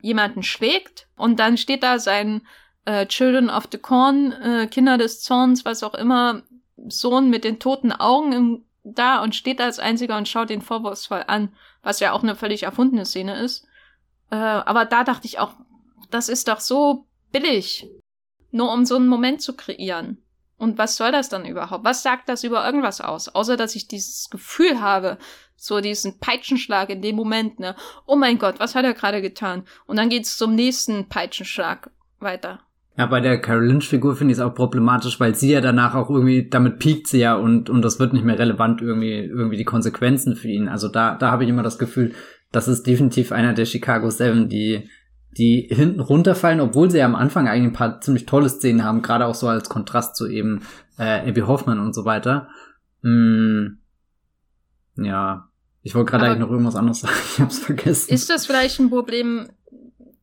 jemanden schlägt und dann steht da sein äh, Children of the Corn, äh, Kinder des Zorns, was auch immer, Sohn mit den toten Augen im da und steht da als einziger und schaut den vorwurfsvoll an, was ja auch eine völlig erfundene Szene ist. Äh, aber da dachte ich auch, das ist doch so billig, nur um so einen Moment zu kreieren. Und was soll das dann überhaupt? Was sagt das über irgendwas aus? Außer dass ich dieses Gefühl habe, so diesen Peitschenschlag in dem Moment, ne? Oh mein Gott, was hat er gerade getan? Und dann geht's zum nächsten Peitschenschlag weiter. Ja, bei der Carol Lynch-Figur finde ich es auch problematisch, weil sie ja danach auch irgendwie, damit piekt sie ja und, und das wird nicht mehr relevant, irgendwie, irgendwie die Konsequenzen für ihn. Also da, da habe ich immer das Gefühl, das ist definitiv einer der Chicago Seven, die, die hinten runterfallen, obwohl sie ja am Anfang eigentlich ein paar ziemlich tolle Szenen haben, gerade auch so als Kontrast zu eben äh, Abby Hoffman und so weiter. Mm, ja, ich wollte gerade eigentlich noch irgendwas anderes sagen, ich hab's vergessen. Ist das vielleicht ein Problem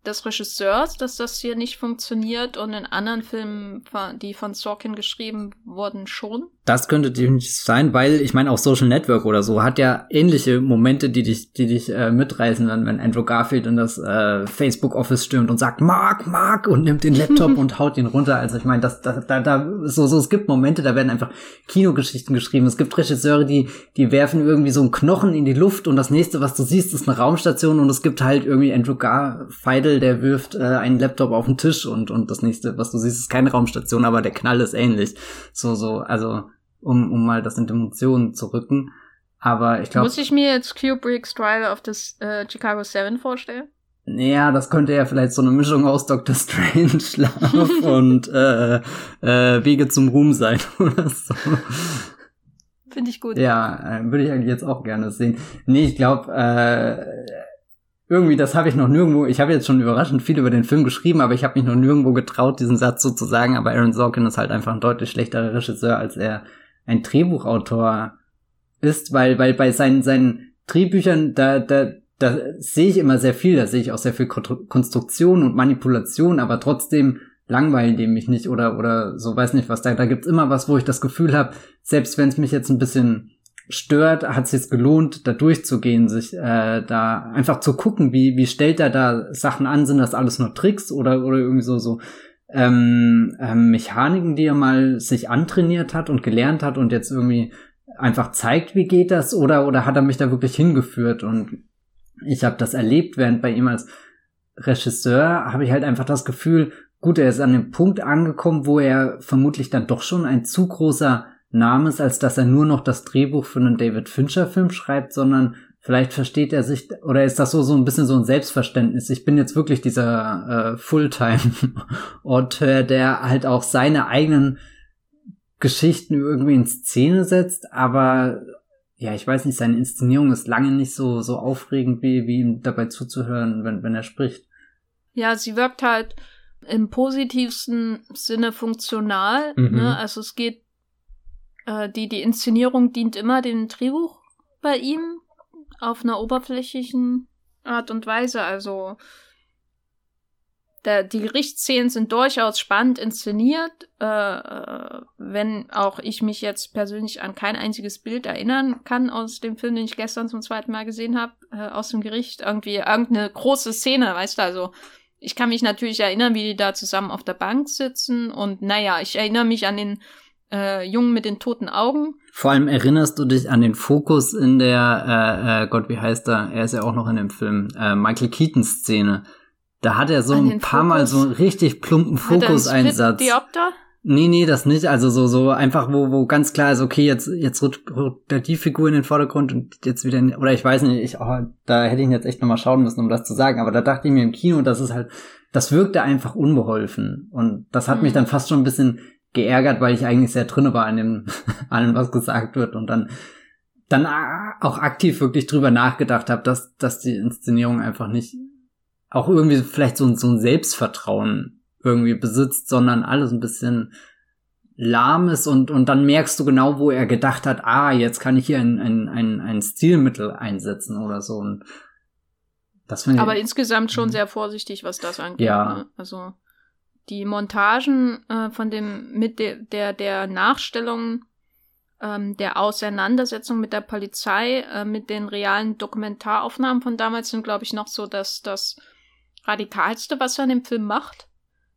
des Regisseurs, dass das hier nicht funktioniert und in anderen Filmen, die von Sorkin geschrieben wurden, schon? Das könnte definitiv sein, weil ich meine auch Social Network oder so hat ja ähnliche Momente, die dich, die dich äh, mitreißen, wenn, wenn Andrew Garfield in das äh, Facebook Office stürmt und sagt Mark, Mark und nimmt den Laptop und haut ihn runter. Also ich meine, das, da, da, da so, so es gibt Momente, da werden einfach Kinogeschichten geschrieben. Es gibt Regisseure, die, die werfen irgendwie so einen Knochen in die Luft und das nächste, was du siehst, ist eine Raumstation und es gibt halt irgendwie Andrew Garfield, der wirft äh, einen Laptop auf den Tisch und und das nächste, was du siehst, ist keine Raumstation, aber der Knall ist ähnlich. So so, also um, um mal das in Dimensionen zu rücken. Aber ich glaube. Muss ich mir jetzt Kubrick's Trial of this äh, Chicago Seven vorstellen? Ja, das könnte ja vielleicht so eine Mischung aus Dr. Strange Schlaf und äh, äh, Wege zum Ruhm sein oder so. Finde ich gut. Ja, äh, würde ich eigentlich jetzt auch gerne sehen. Nee, ich glaube, äh, irgendwie, das habe ich noch nirgendwo, ich habe jetzt schon überraschend viel über den Film geschrieben, aber ich habe mich noch nirgendwo getraut, diesen Satz so zu sagen, aber Aaron Sorkin ist halt einfach ein deutlich schlechterer Regisseur, als er ein Drehbuchautor ist, weil, weil bei seinen, seinen Drehbüchern, da, da, da sehe ich immer sehr viel, da sehe ich auch sehr viel Konstruktion und Manipulation, aber trotzdem langweilen die mich nicht oder, oder so, weiß nicht was, da, da gibt's immer was, wo ich das Gefühl habe, selbst wenn es mich jetzt ein bisschen stört, hat es jetzt gelohnt, da durchzugehen, sich äh, da einfach zu gucken, wie, wie stellt er da Sachen an, sind das alles nur Tricks oder, oder irgendwie so, so ähm, ähm, Mechaniken, die er mal sich antrainiert hat und gelernt hat und jetzt irgendwie einfach zeigt, wie geht das, oder, oder hat er mich da wirklich hingeführt? Und ich habe das erlebt, während bei ihm als Regisseur habe ich halt einfach das Gefühl, gut, er ist an dem Punkt angekommen, wo er vermutlich dann doch schon ein zu großer Name ist, als dass er nur noch das Drehbuch für einen David Fincher Film schreibt, sondern vielleicht versteht er sich oder ist das so so ein bisschen so ein Selbstverständnis. Ich bin jetzt wirklich dieser äh, Fulltime-Auteur, der halt auch seine eigenen Geschichten irgendwie in Szene setzt, aber ja, ich weiß nicht, seine Inszenierung ist lange nicht so so aufregend, wie, wie ihm dabei zuzuhören, wenn, wenn er spricht. Ja, sie wirkt halt im positivsten Sinne funktional. Mhm. Ne? Also es geht äh, die, die Inszenierung dient immer dem Drehbuch bei ihm auf einer oberflächlichen Art und Weise. Also der, die Gerichtsszenen sind durchaus spannend inszeniert, äh, äh, wenn auch ich mich jetzt persönlich an kein einziges Bild erinnern kann aus dem Film, den ich gestern zum zweiten Mal gesehen habe, äh, aus dem Gericht. Irgendwie irgendeine große Szene, weißt du, also ich kann mich natürlich erinnern, wie die da zusammen auf der Bank sitzen und naja, ich erinnere mich an den äh, Jungen mit den toten Augen. Vor allem erinnerst du dich an den Fokus in der, äh, äh, Gott, wie heißt er? Er ist ja auch noch in dem Film, äh, Michael Keaton-Szene. Da hat er so ein paar Fokus? Mal so einen richtig plumpen Fokuseinsatz. Diopter? Nee, nee, das nicht. Also so, so einfach, wo, wo ganz klar ist, okay, jetzt, jetzt rückt, rückt die Figur in den Vordergrund und jetzt wieder, in, oder ich weiß nicht, ich, oh, da hätte ich jetzt echt nochmal schauen müssen, um das zu sagen. Aber da dachte ich mir im Kino, das ist halt, das wirkte einfach unbeholfen. Und das hat mhm. mich dann fast schon ein bisschen geärgert, weil ich eigentlich sehr drinne war an dem, allem, was gesagt wird und dann, dann auch aktiv wirklich drüber nachgedacht habe, dass, dass die Inszenierung einfach nicht auch irgendwie vielleicht so, so ein Selbstvertrauen irgendwie besitzt, sondern alles ein bisschen lahm ist und, und dann merkst du genau, wo er gedacht hat, ah, jetzt kann ich hier ein, ein, ein, ein Stilmittel einsetzen oder so. Und das ich, Aber insgesamt schon sehr vorsichtig, was das angeht. Ja. Ne? Also die Montagen äh, von dem mit de, der der Nachstellung ähm, der Auseinandersetzung mit der Polizei äh, mit den realen Dokumentaraufnahmen von damals sind glaube ich noch so dass das radikalste was er in dem Film macht.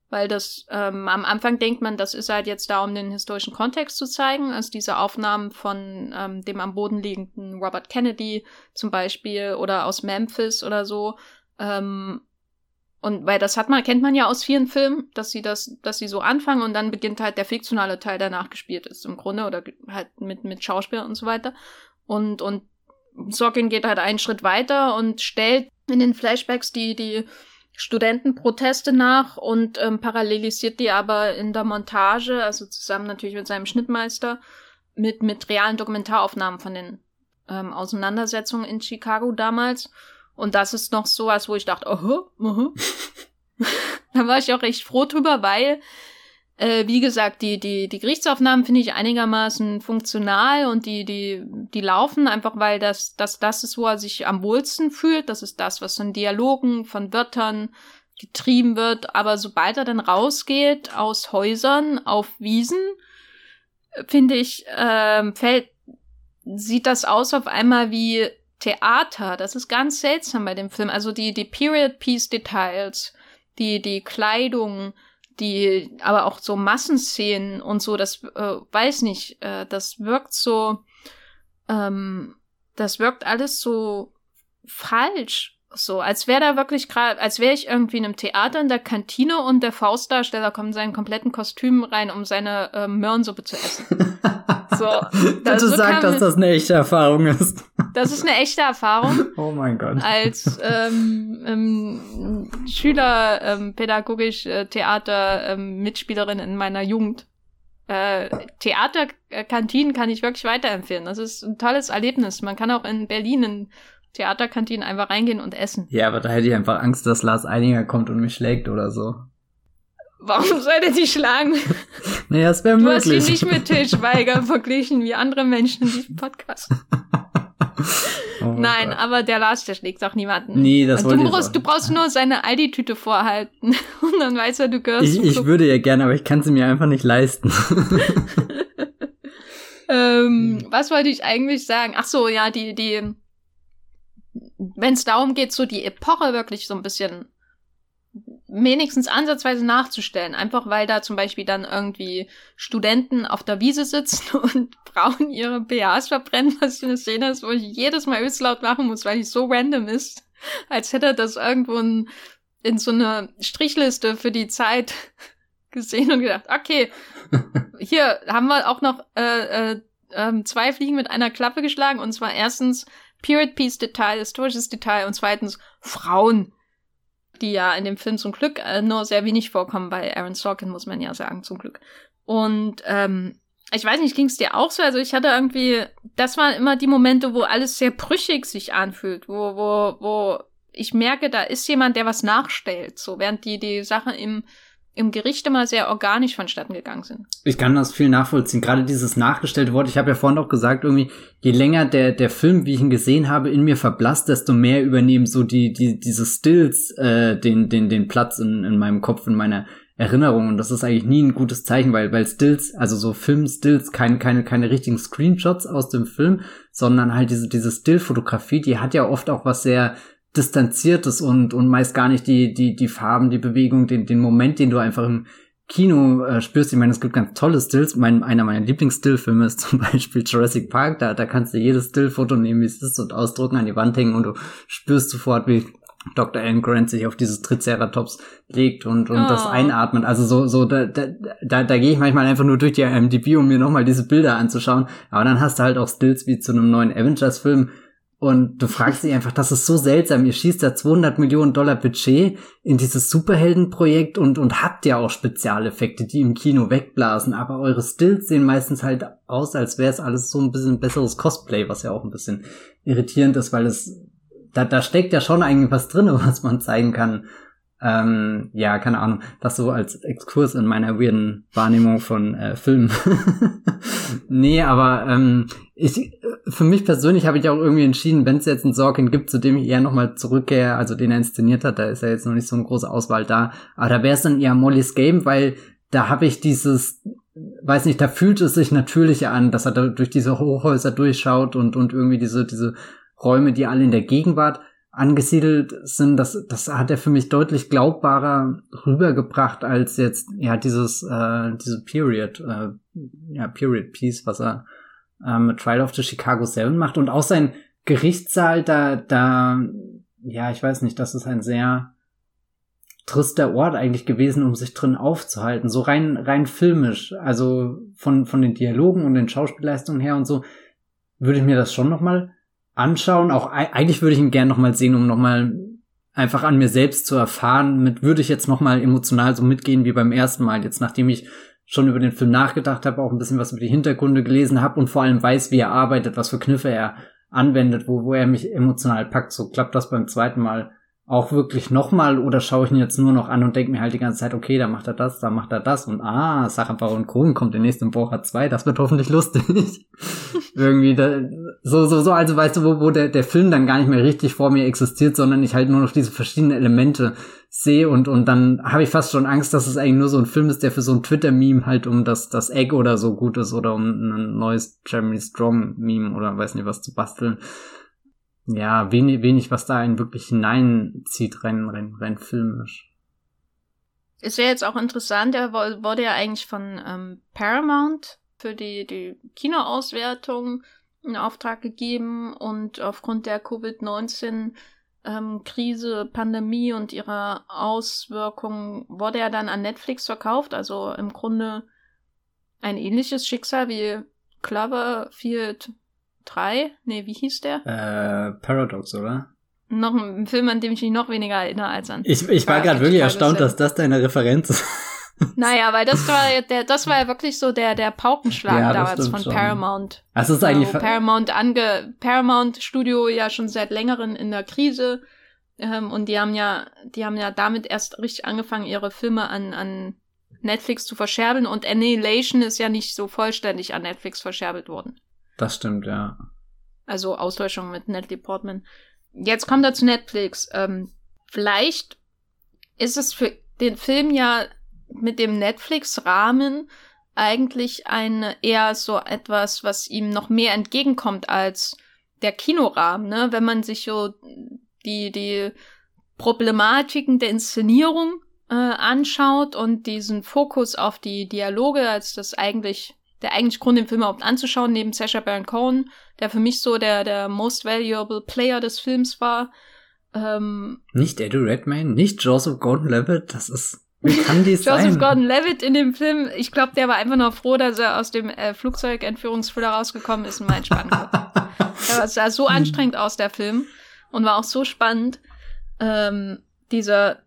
Weil das ähm, am Anfang denkt man das ist halt jetzt da um den historischen Kontext zu zeigen. Also diese Aufnahmen von ähm, dem am Boden liegenden Robert Kennedy zum Beispiel oder aus Memphis oder so ähm, und weil das hat man, kennt man ja aus vielen Filmen, dass sie das, dass sie so anfangen und dann beginnt halt der fiktionale Teil, der nachgespielt ist im Grunde oder halt mit, mit Schauspielern und so weiter. Und, und Sorkin geht halt einen Schritt weiter und stellt in den Flashbacks die, die Studentenproteste nach und ähm, parallelisiert die aber in der Montage, also zusammen natürlich mit seinem Schnittmeister, mit, mit realen Dokumentaraufnahmen von den ähm, Auseinandersetzungen in Chicago damals. Und das ist noch so, als wo ich dachte, oh, oh. da war ich auch recht froh drüber, weil, äh, wie gesagt, die, die, die Gerichtsaufnahmen finde ich einigermaßen funktional und die, die, die laufen einfach, weil das, das, das ist, wo er sich am wohlsten fühlt. Das ist das, was von Dialogen, von Wörtern getrieben wird. Aber sobald er dann rausgeht aus Häusern auf Wiesen, finde ich, äh, fällt, sieht das aus auf einmal wie Theater. Das ist ganz seltsam bei dem Film. Also die, die Period-Piece-Details, die, die Kleidung, die, aber auch so Massenszenen und so, das äh, weiß nicht, äh, das wirkt so, ähm, das wirkt alles so falsch. So, als wäre da wirklich gerade, als wäre ich irgendwie in einem Theater in der Kantine und der Faustdarsteller kommt in seinen kompletten Kostüm rein, um seine äh, Möhrensuppe zu essen. so, Bitte so sag, dass das eine echte Erfahrung ist. Das ist eine echte Erfahrung. Oh mein Gott. Als ähm, ähm, Schüler, ähm, pädagogisch äh, Theater, ähm, Mitspielerin in meiner Jugend. Äh, Theaterkantinen kann ich wirklich weiterempfehlen. Das ist ein tolles Erlebnis. Man kann auch in Berlin in Theaterkantinen einfach reingehen und essen. Ja, aber da hätte ich einfach Angst, dass Lars Eininger kommt und mich schlägt oder so. Warum soll der dich schlagen? Naja, es wäre möglich. Du hast ihn nicht mit Til Schweiger verglichen wie andere Menschen in diesem Podcast. Oh Nein, Gott. aber der Lars, der schlägt auch niemanden. Nee, das wollte du brauchst, Du brauchst nur seine Aldi-Tüte vorhalten und dann weiß er, du gehörst Ich, ich würde ja gerne, aber ich kann sie mir einfach nicht leisten. ähm, was wollte ich eigentlich sagen? Ach so, ja, die, die, wenn es darum geht, so die Epoche wirklich so ein bisschen wenigstens ansatzweise nachzustellen. Einfach weil da zum Beispiel dann irgendwie Studenten auf der Wiese sitzen und Frauen ihre BHs verbrennen, was eine Szene ist, wo ich jedes Mal laut machen muss, weil die so random ist. Als hätte er das irgendwo in, in so eine Strichliste für die Zeit gesehen und gedacht, okay, hier haben wir auch noch äh, äh, äh, zwei Fliegen mit einer Klappe geschlagen. Und zwar erstens Period Piece Detail, historisches Detail und zweitens Frauen die ja in dem Film zum Glück äh, nur sehr wenig vorkommen, bei Aaron Sorkin, muss man ja sagen, zum Glück. Und ähm, ich weiß nicht, ging es dir auch so? Also ich hatte irgendwie, das waren immer die Momente, wo alles sehr brüchig sich anfühlt, wo, wo, wo ich merke, da ist jemand, der was nachstellt, so während die, die Sache im im Gericht immer sehr organisch vonstatten gegangen sind. Ich kann das viel nachvollziehen. Gerade dieses nachgestellte Wort. Ich habe ja vorhin auch gesagt, irgendwie, je länger der, der Film, wie ich ihn gesehen habe, in mir verblasst, desto mehr übernehmen so die, die, diese Stills, äh, den, den, den Platz in, in meinem Kopf, in meiner Erinnerung. Und das ist eigentlich nie ein gutes Zeichen, weil, weil Stills, also so Film-Stills, keine, keine, keine richtigen Screenshots aus dem Film, sondern halt diese, diese Stillfotografie, die hat ja oft auch was sehr, distanziertes und, und meist gar nicht die, die, die Farben, die Bewegung, den, den Moment, den du einfach im Kino äh, spürst. Ich meine, es gibt ganz tolle Stills. Mein, einer meiner Lieblingsstillfilme ist zum Beispiel Jurassic Park. Da, da kannst du jedes Stillfoto nehmen, wie es ist, und ausdrucken, an die Wand hängen und du spürst sofort, wie Dr. Alan Grant sich auf dieses Triceratops legt und, und oh. das einatmet. Also so, so, da, da, da, da gehe ich manchmal einfach nur durch die IMDb, um mir nochmal diese Bilder anzuschauen. Aber dann hast du halt auch Stills wie zu einem neuen Avengers-Film, und du fragst dich einfach, das ist so seltsam. Ihr schießt da 200 Millionen Dollar Budget in dieses Superheldenprojekt und, und habt ja auch Spezialeffekte, die im Kino wegblasen. Aber eure Stills sehen meistens halt aus, als wäre es alles so ein bisschen besseres Cosplay, was ja auch ein bisschen irritierend ist, weil es, da, da steckt ja schon eigentlich was drin, was man zeigen kann. Ähm, ja, keine Ahnung. Das so als Exkurs in meiner weirden Wahrnehmung von äh, Filmen. nee, aber ähm, ich, für mich persönlich habe ich auch irgendwie entschieden, wenn es jetzt einen Sorkin gibt, zu dem ich eher nochmal zurückkehre, also den er inszeniert hat, da ist ja jetzt noch nicht so eine große Auswahl da. Aber da wäre es dann eher Molly's Game, weil da habe ich dieses, weiß nicht, da fühlt es sich natürlicher an, dass er da durch diese Hochhäuser durchschaut und, und irgendwie diese, diese Räume, die alle in der Gegenwart angesiedelt sind, das, das hat er für mich deutlich glaubbarer rübergebracht als jetzt, ja, dieses, äh, diese Period, äh, ja, Period Piece, was er äh, mit Trial of the Chicago Seven macht. Und auch sein Gerichtssaal, da, da, ja, ich weiß nicht, das ist ein sehr trister Ort eigentlich gewesen, um sich drin aufzuhalten, so rein, rein filmisch, also von, von den Dialogen und den Schauspielleistungen her und so, würde ich mir das schon nochmal anschauen. Auch eigentlich würde ich ihn gern nochmal sehen, um nochmal einfach an mir selbst zu erfahren. Mit würde ich jetzt nochmal emotional so mitgehen wie beim ersten Mal. Jetzt nachdem ich schon über den Film nachgedacht habe, auch ein bisschen was über die Hintergründe gelesen habe und vor allem weiß, wie er arbeitet, was für Kniffe er anwendet, wo, wo er mich emotional packt. So klappt das beim zweiten Mal auch wirklich nochmal oder schaue ich ihn jetzt nur noch an und denke mir halt die ganze Zeit, okay, da macht er das, da macht er das und ah, Sacha Baron Cohen kommt demnächst im Bocher 2, das wird hoffentlich lustig. Irgendwie da, so, so, so, also weißt du, wo, wo der, der Film dann gar nicht mehr richtig vor mir existiert, sondern ich halt nur noch diese verschiedenen Elemente sehe und, und dann habe ich fast schon Angst, dass es eigentlich nur so ein Film ist, der für so ein Twitter-Meme halt um das, das Egg oder so gut ist oder um ein neues Jeremy Strong-Meme oder weiß nicht was zu basteln ja, wenig, wenig, was da einen wirklich hineinzieht, rein, rein, rein filmisch. Es wäre jetzt auch interessant, er wurde ja eigentlich von ähm, Paramount für die, die Kinoauswertung in Auftrag gegeben und aufgrund der Covid-19 ähm, Krise, Pandemie und ihrer Auswirkungen wurde er dann an Netflix verkauft. Also im Grunde ein ähnliches Schicksal wie Cloverfield 3? Nee, wie hieß der? Äh, Paradox, oder? Noch ein Film, an dem ich mich noch weniger erinnere als an. Ich, ich war gerade wirklich erstaunt, dass das deine Referenz ist. Naja, weil das war der, das war ja wirklich so der, der Paukenschlag ja, damals von schon. Paramount. Also ist eigentlich Paramount ange, Paramount Studio ja schon seit längerem in der Krise. Ähm, und die haben ja, die haben ja damit erst richtig angefangen, ihre Filme an, an Netflix zu verscherbeln und Annihilation ist ja nicht so vollständig an Netflix verscherbelt worden. Das stimmt, ja. Also Auslöschung mit Natalie Portman. Jetzt kommt er zu Netflix. Ähm, vielleicht ist es für den Film ja mit dem Netflix-Rahmen eigentlich ein eher so etwas, was ihm noch mehr entgegenkommt als der Kinorahmen, ne? Wenn man sich so die, die Problematiken der Inszenierung äh, anschaut und diesen Fokus auf die Dialoge als das eigentlich der eigentlich Grund, den Film überhaupt anzuschauen, neben Sacha Baron Cohen, der für mich so der, der most valuable Player des Films war. Ähm, nicht Eddie Redmayne, nicht Joseph Gordon-Levitt, das ist wie kann die sein? Joseph Gordon-Levitt in dem Film, ich glaube, der war einfach nur froh, dass er aus dem äh, Flugzeugentführungsfüller rausgekommen ist und mal entspannen konnte. der sah so anstrengend aus, der Film. Und war auch so spannend. Ähm, dieser,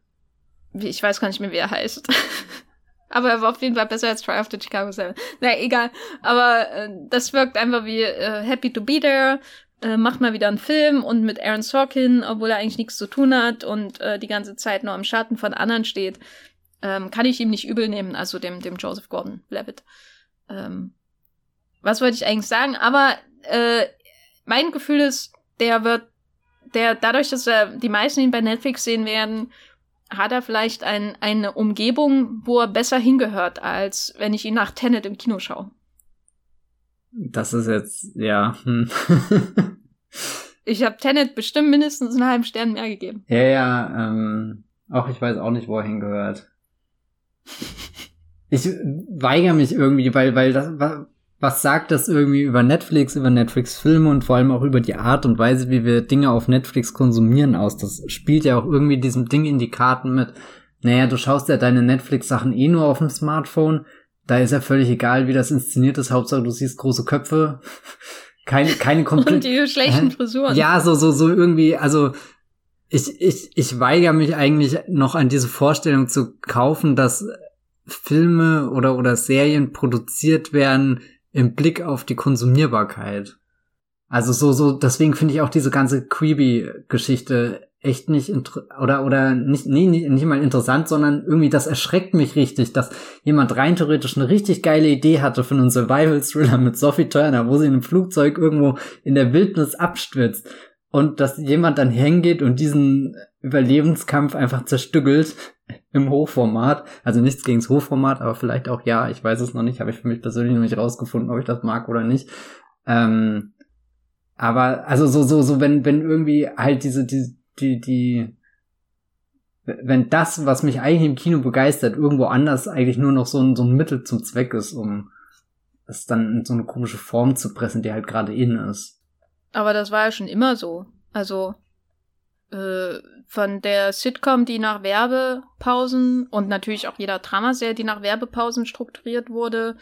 wie, ich weiß gar nicht mehr, wie er heißt. Aber er war auf jeden Fall besser als Try the Chicago 7. Na, egal. Aber äh, das wirkt einfach wie äh, Happy to be there. Äh, macht mal wieder einen Film und mit Aaron Sorkin, obwohl er eigentlich nichts zu tun hat und äh, die ganze Zeit nur am Schatten von anderen steht, ähm, kann ich ihm nicht übel nehmen, also dem, dem Joseph Gordon-Levitt. Ähm, was wollte ich eigentlich sagen? Aber äh, mein Gefühl ist, der wird, der dadurch, dass er die meisten ihn bei Netflix sehen werden, hat er vielleicht ein, eine Umgebung, wo er besser hingehört, als wenn ich ihn nach Tenet im Kino schaue. Das ist jetzt, ja. Hm. ich habe Tenet bestimmt mindestens einen halben Stern mehr gegeben. Ja, ja, ähm, auch ich weiß auch nicht, wo er hingehört. ich weigere mich irgendwie, weil, weil das, was sagt das irgendwie über Netflix, über Netflix-Filme und vor allem auch über die Art und Weise, wie wir Dinge auf Netflix konsumieren aus? Das spielt ja auch irgendwie diesem Ding in die Karten mit. Naja, du schaust ja deine Netflix-Sachen eh nur auf dem Smartphone. Da ist ja völlig egal, wie das inszeniert ist. Hauptsache, du siehst große Köpfe. Keine, keine komplett. Und die schlechten Frisuren. Ja, so, so, so irgendwie, also, ich, ich, ich weigere mich eigentlich noch an diese Vorstellung zu kaufen, dass Filme oder, oder Serien produziert werden im Blick auf die Konsumierbarkeit. Also so, so, deswegen finde ich auch diese ganze Creepy-Geschichte echt nicht oder oder nicht nee, nicht mal interessant, sondern irgendwie das erschreckt mich richtig, dass jemand rein theoretisch eine richtig geile Idee hatte für einen Survival Thriller mit Sophie Turner, wo sie in einem Flugzeug irgendwo in der Wildnis abstürzt und dass jemand dann hingeht und diesen Überlebenskampf einfach zerstückelt im Hochformat. Also nichts gegen das Hochformat, aber vielleicht auch ja, ich weiß es noch nicht, habe ich für mich persönlich noch nicht rausgefunden, ob ich das mag oder nicht. Ähm, aber also so so so wenn wenn irgendwie halt diese die die die wenn das was mich eigentlich im Kino begeistert irgendwo anders eigentlich nur noch so ein so ein Mittel zum Zweck ist, um es dann in so eine komische Form zu pressen, die halt gerade in ist. Aber das war ja schon immer so. Also äh, von der Sitcom, die nach Werbepausen und natürlich auch jeder Dramaserie, die nach Werbepausen strukturiert wurde,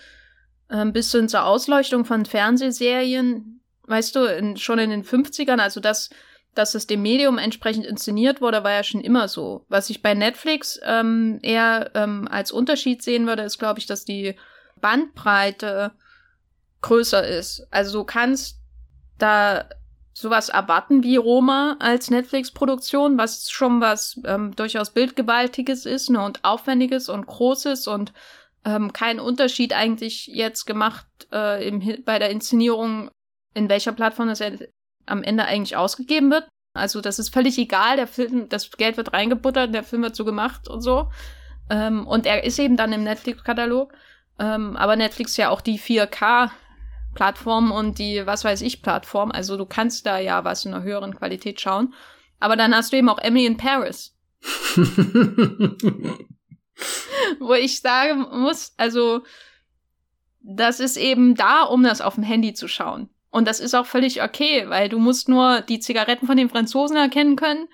äh, bis hin zur Ausleuchtung von Fernsehserien, weißt du, in, schon in den 50ern, also das, dass es dem Medium entsprechend inszeniert wurde, war ja schon immer so. Was ich bei Netflix ähm, eher ähm, als Unterschied sehen würde, ist, glaube ich, dass die Bandbreite größer ist. Also du kannst da sowas erwarten wie Roma als Netflix-Produktion, was schon was ähm, durchaus Bildgewaltiges ist ne, und Aufwendiges und Großes und ähm, kein Unterschied eigentlich jetzt gemacht äh, im, bei der Inszenierung, in welcher Plattform das am Ende eigentlich ausgegeben wird. Also das ist völlig egal, der Film, das Geld wird reingebuttert, der Film wird so gemacht und so. Ähm, und er ist eben dann im Netflix-Katalog. Ähm, aber Netflix ja auch die 4K Plattform und die was weiß ich Plattform. Also du kannst da ja was in einer höheren Qualität schauen. Aber dann hast du eben auch Emily in Paris. Wo ich sagen muss, also das ist eben da, um das auf dem Handy zu schauen. Und das ist auch völlig okay, weil du musst nur die Zigaretten von den Franzosen erkennen können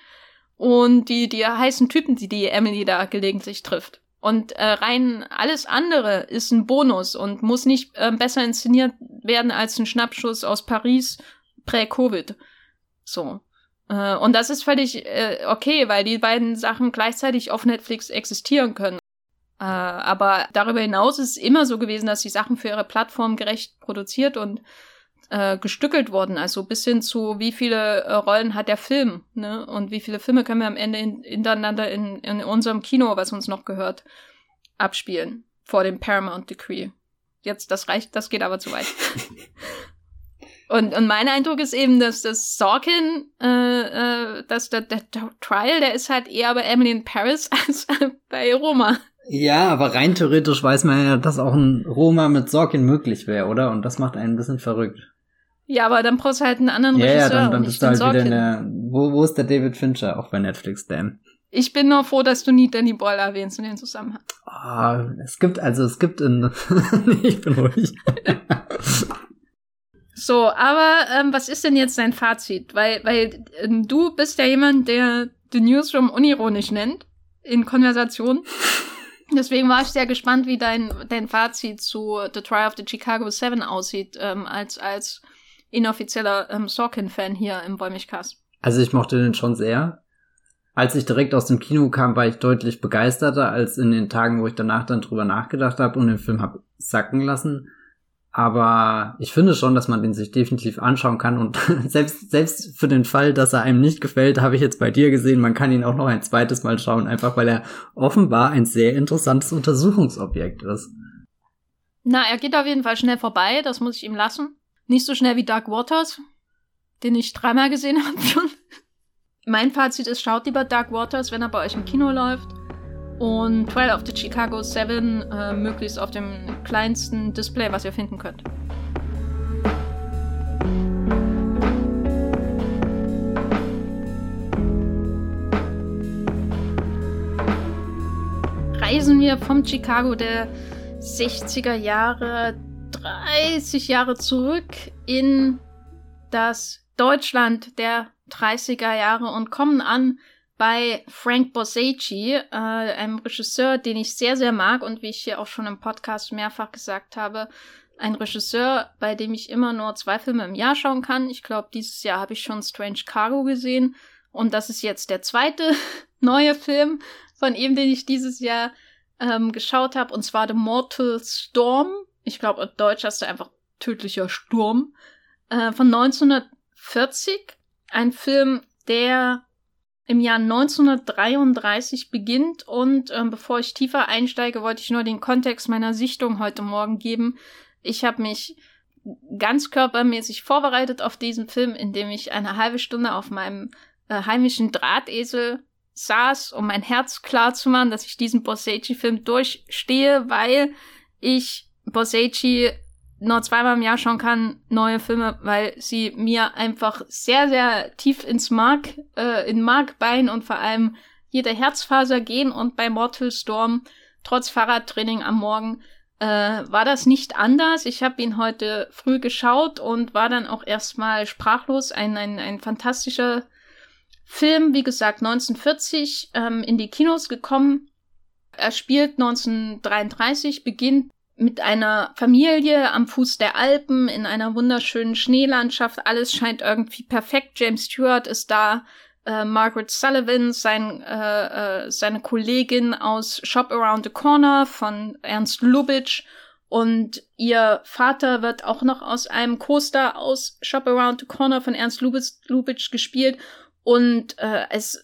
und die, die heißen Typen, die die Emily da gelegentlich trifft. Und äh, rein alles andere ist ein Bonus und muss nicht äh, besser inszeniert werden als ein Schnappschuss aus Paris prä-Covid. So. Äh, und das ist völlig äh, okay, weil die beiden Sachen gleichzeitig auf Netflix existieren können. Äh, aber darüber hinaus ist es immer so gewesen, dass die Sachen für ihre Plattform gerecht produziert und äh, gestückelt wurden. Also bis hin zu, wie viele äh, Rollen hat der Film, ne? Und wie viele Filme können wir am Ende in, hintereinander in, in unserem Kino, was uns noch gehört, abspielen. Vor dem Paramount Decree. Jetzt, das reicht, das geht aber zu weit. und, und mein Eindruck ist eben, dass das Sorkin, äh, äh, dass der, der Trial, der ist halt eher bei Emily in Paris als bei Roma. Ja, aber rein theoretisch weiß man ja, dass auch ein Roma mit Sorkin möglich wäre, oder? Und das macht einen ein bisschen verrückt. Ja, aber dann brauchst du halt einen anderen ja, Regisseur. Ja, dann, dann bist du halt wieder der. Wo, wo ist der David Fincher? Auch bei Netflix, damn. Ich bin nur froh, dass du nie Danny Boyle erwähnst in den Zusammenhang. Oh, es gibt, also es gibt in. ich bin ruhig. so, aber ähm, was ist denn jetzt dein Fazit? Weil, weil ähm, du bist ja jemand, der The Newsroom unironisch nennt in Konversationen. Deswegen war ich sehr gespannt, wie dein, dein Fazit zu The Trial of the Chicago Seven aussieht, ähm, als, als inoffizieller ähm, Sorkin-Fan hier im Bäumigcast. Also ich mochte den schon sehr. Als ich direkt aus dem Kino kam, war ich deutlich begeisterter als in den Tagen, wo ich danach dann drüber nachgedacht habe und den Film habe sacken lassen. Aber ich finde schon, dass man den sich definitiv anschauen kann und selbst, selbst für den Fall, dass er einem nicht gefällt, habe ich jetzt bei dir gesehen, man kann ihn auch noch ein zweites Mal schauen, einfach weil er offenbar ein sehr interessantes Untersuchungsobjekt ist. Na, er geht auf jeden Fall schnell vorbei, das muss ich ihm lassen. Nicht so schnell wie Dark Waters, den ich dreimal gesehen habe schon. Mein Fazit ist, schaut lieber Dark Waters, wenn er bei euch im Kino läuft. Und Trial of the Chicago 7 äh, möglichst auf dem kleinsten Display, was ihr finden könnt. Reisen wir vom Chicago der 60er Jahre, 30 Jahre zurück in das Deutschland der 30er Jahre und kommen an bei Frank Borsacci, äh, einem Regisseur, den ich sehr, sehr mag und wie ich hier auch schon im Podcast mehrfach gesagt habe, ein Regisseur, bei dem ich immer nur zwei Filme im Jahr schauen kann. Ich glaube, dieses Jahr habe ich schon Strange Cargo gesehen und das ist jetzt der zweite neue Film von ihm, den ich dieses Jahr ähm, geschaut habe, und zwar The Mortal Storm. Ich glaube, auf Deutsch hast du einfach tödlicher Sturm. Äh, von 1940. Ein Film, der im Jahr 1933 beginnt. Und ähm, bevor ich tiefer einsteige, wollte ich nur den Kontext meiner Sichtung heute Morgen geben. Ich habe mich ganz körpermäßig vorbereitet auf diesen Film, indem ich eine halbe Stunde auf meinem äh, heimischen Drahtesel saß, um mein Herz klar zu machen, dass ich diesen Borsacci-Film durchstehe, weil ich Borsacci nur zweimal im Jahr schauen kann, neue Filme, weil sie mir einfach sehr, sehr tief ins Mark, äh, in Markbein und vor allem jede Herzfaser gehen und bei Mortal Storm, trotz Fahrradtraining am Morgen, äh, war das nicht anders. Ich habe ihn heute früh geschaut und war dann auch erstmal sprachlos. Ein, ein, ein fantastischer Film, wie gesagt, 1940 ähm, in die Kinos gekommen. Er spielt 1933, beginnt mit einer Familie am Fuß der Alpen in einer wunderschönen Schneelandschaft. Alles scheint irgendwie perfekt. James Stewart ist da. Äh, Margaret Sullivan, sein, äh, äh, seine Kollegin aus Shop Around the Corner von Ernst Lubitsch und ihr Vater wird auch noch aus einem Coaster aus Shop Around the Corner von Ernst Lubitsch, Lubitsch gespielt und äh, es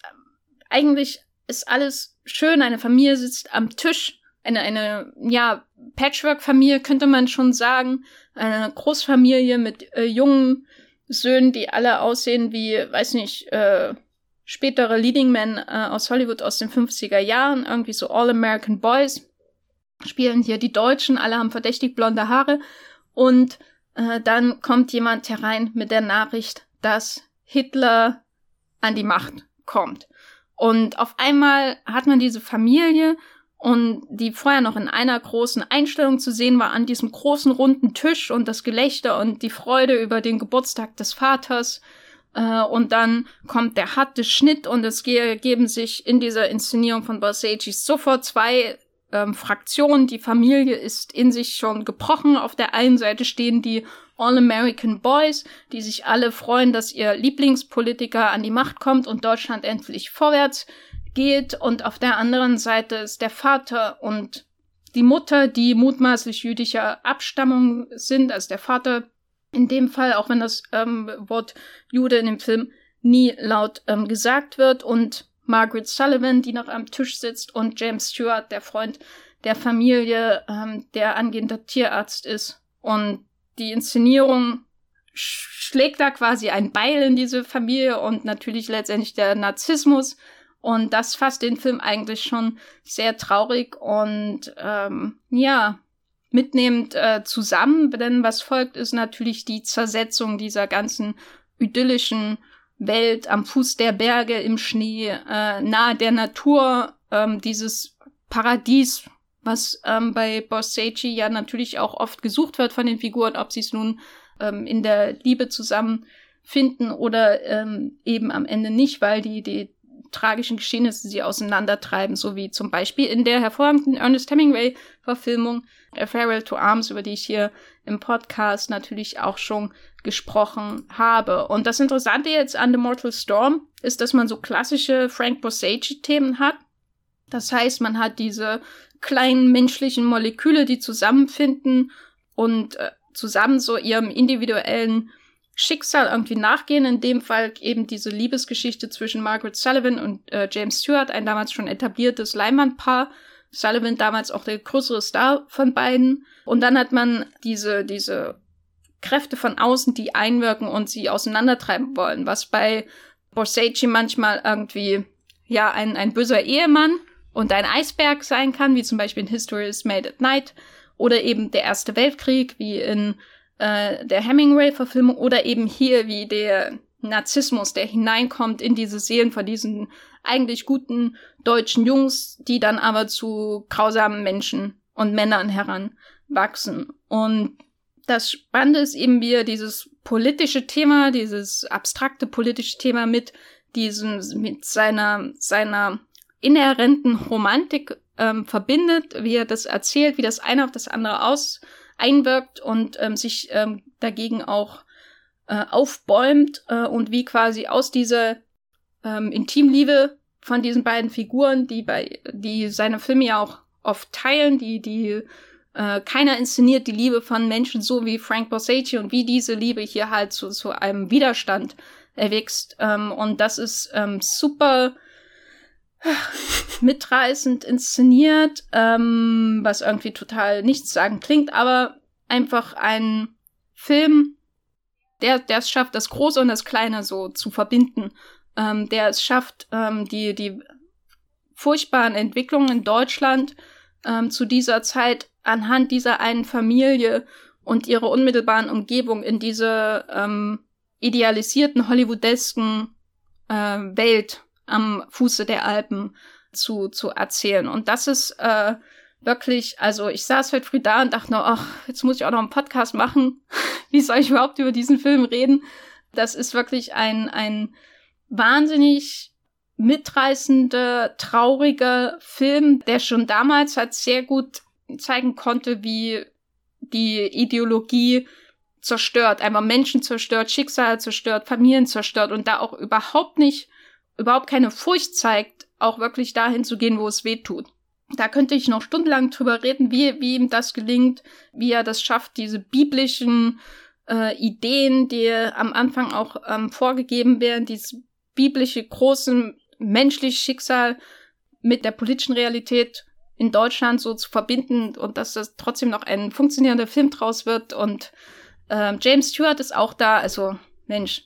eigentlich ist alles schön. Eine Familie sitzt am Tisch. Eine, eine ja, Patchwork-Familie könnte man schon sagen. Eine Großfamilie mit äh, jungen Söhnen, die alle aussehen wie, weiß nicht, äh, spätere Leading Men äh, aus Hollywood aus den 50er Jahren. Irgendwie so All-American Boys. Spielen hier die Deutschen. Alle haben verdächtig blonde Haare. Und äh, dann kommt jemand herein mit der Nachricht, dass Hitler an die Macht kommt. Und auf einmal hat man diese Familie und die vorher noch in einer großen Einstellung zu sehen war an diesem großen runden Tisch und das Gelächter und die Freude über den Geburtstag des Vaters. Äh, und dann kommt der harte Schnitt und es geben sich in dieser Inszenierung von Borsacci sofort zwei ähm, Fraktionen. Die Familie ist in sich schon gebrochen. Auf der einen Seite stehen die All-American Boys, die sich alle freuen, dass ihr Lieblingspolitiker an die Macht kommt und Deutschland endlich vorwärts geht. Und auf der anderen Seite ist der Vater und die Mutter, die mutmaßlich jüdischer Abstammung sind, als der Vater in dem Fall, auch wenn das ähm, Wort Jude in dem Film nie laut ähm, gesagt wird. Und Margaret Sullivan, die noch am Tisch sitzt, und James Stewart, der Freund der Familie, ähm, der angehender Tierarzt ist. Und die Inszenierung schlägt da quasi ein Beil in diese Familie und natürlich letztendlich der Narzissmus. Und das fasst den Film eigentlich schon sehr traurig und ähm, ja, mitnehmend äh, zusammen. Denn was folgt, ist natürlich die Zersetzung dieser ganzen idyllischen Welt am Fuß der Berge im Schnee, äh, nahe der Natur, ähm, dieses Paradies, was ähm, bei Borsacci ja natürlich auch oft gesucht wird von den Figuren, ob sie es nun ähm, in der Liebe zusammenfinden oder ähm, eben am Ende nicht, weil die, die tragischen Geschehnisse sie auseinandertreiben, so wie zum Beispiel in der hervorragenden Ernest Hemingway-Verfilmung A Farewell to Arms, über die ich hier im Podcast natürlich auch schon gesprochen habe. Und das Interessante jetzt an The Mortal Storm ist, dass man so klassische Frank Borsacci-Themen hat. Das heißt, man hat diese kleinen menschlichen Moleküle, die zusammenfinden und äh, zusammen so ihrem individuellen Schicksal irgendwie nachgehen. In dem Fall eben diese Liebesgeschichte zwischen Margaret Sullivan und äh, James Stewart, ein damals schon etabliertes Leinwandpaar. Sullivan damals auch der größere Star von beiden. Und dann hat man diese, diese Kräfte von außen, die einwirken und sie auseinandertreiben wollen, was bei Borsacci manchmal irgendwie, ja, ein, ein böser Ehemann und ein Eisberg sein kann, wie zum Beispiel in History is Made at Night oder eben der Erste Weltkrieg, wie in äh, der Hemingway-Verfilmung oder eben hier wie der Narzissmus, der hineinkommt in diese Seelen von diesen eigentlich guten deutschen Jungs, die dann aber zu grausamen Menschen und Männern heranwachsen. Und das Spannende ist eben, wie er dieses politische Thema, dieses abstrakte politische Thema mit diesem, mit seiner, seiner inhärenten Romantik ähm, verbindet, wie er das erzählt, wie das eine auf das andere aus einwirkt und ähm, sich ähm, dagegen auch äh, aufbäumt äh, und wie quasi aus dieser ähm, Intimliebe von diesen beiden Figuren, die bei, die seine Filme ja auch oft teilen, die, die äh, keiner inszeniert die Liebe von Menschen so wie Frank Borsacci und wie diese Liebe hier halt zu, zu einem Widerstand erwächst. Ähm, und das ist ähm, super mitreißend inszeniert, ähm, was irgendwie total nichts sagen klingt, aber einfach ein Film, der, es schafft, das Große und das Kleine so zu verbinden, ähm, der es schafft, ähm, die, die furchtbaren Entwicklungen in Deutschland ähm, zu dieser Zeit anhand dieser einen Familie und ihrer unmittelbaren Umgebung in diese ähm, idealisierten Hollywoodesken äh, Welt am Fuße der Alpen zu, zu erzählen. Und das ist äh, wirklich, also ich saß heute früh da und dachte nur, ach, jetzt muss ich auch noch einen Podcast machen. Wie soll ich überhaupt über diesen Film reden? Das ist wirklich ein, ein wahnsinnig mitreißender, trauriger Film, der schon damals halt sehr gut zeigen konnte, wie die Ideologie zerstört, einfach Menschen zerstört, Schicksale zerstört, Familien zerstört und da auch überhaupt nicht, überhaupt keine Furcht zeigt, auch wirklich dahin zu gehen, wo es weh tut. Da könnte ich noch stundenlang drüber reden, wie, wie ihm das gelingt, wie er das schafft, diese biblischen äh, Ideen, die am Anfang auch ähm, vorgegeben werden, dieses biblische große menschliche Schicksal mit der politischen Realität in Deutschland so zu verbinden und dass das trotzdem noch ein funktionierender Film draus wird. Und äh, James Stewart ist auch da. Also, Mensch,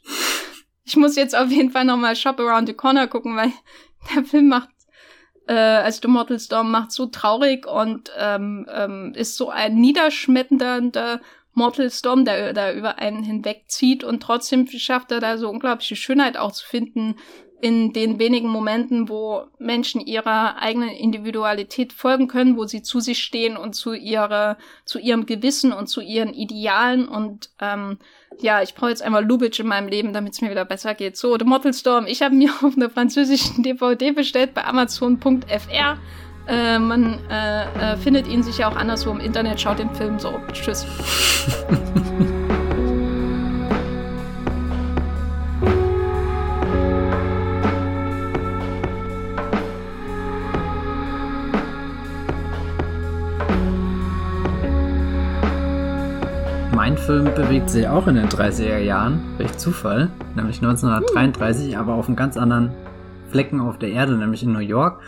ich muss jetzt auf jeden Fall nochmal Shop Around the Corner gucken, weil der Film macht, äh, also The Mortal Storm macht so traurig und ähm, ähm, ist so ein niederschmetternder Mortal Storm, der da über einen hinwegzieht und trotzdem schafft er da so unglaubliche Schönheit auch zu finden, in den wenigen Momenten, wo Menschen ihrer eigenen Individualität folgen können, wo sie zu sich stehen und zu ihrer, zu ihrem Gewissen und zu ihren Idealen und ähm, ja, ich brauche jetzt einmal Lubitsch in meinem Leben, damit es mir wieder besser geht. So, The Mortal Storm, ich habe mir auf einer französischen DVD bestellt bei Amazon.fr. Äh, man äh, äh, findet ihn sicher auch anderswo im Internet. Schaut den Film so. Tschüss. Mein Film bewegt sich auch in den 30er Jahren, durch Zufall, nämlich 1933, aber auf einem ganz anderen Flecken auf der Erde, nämlich in New York,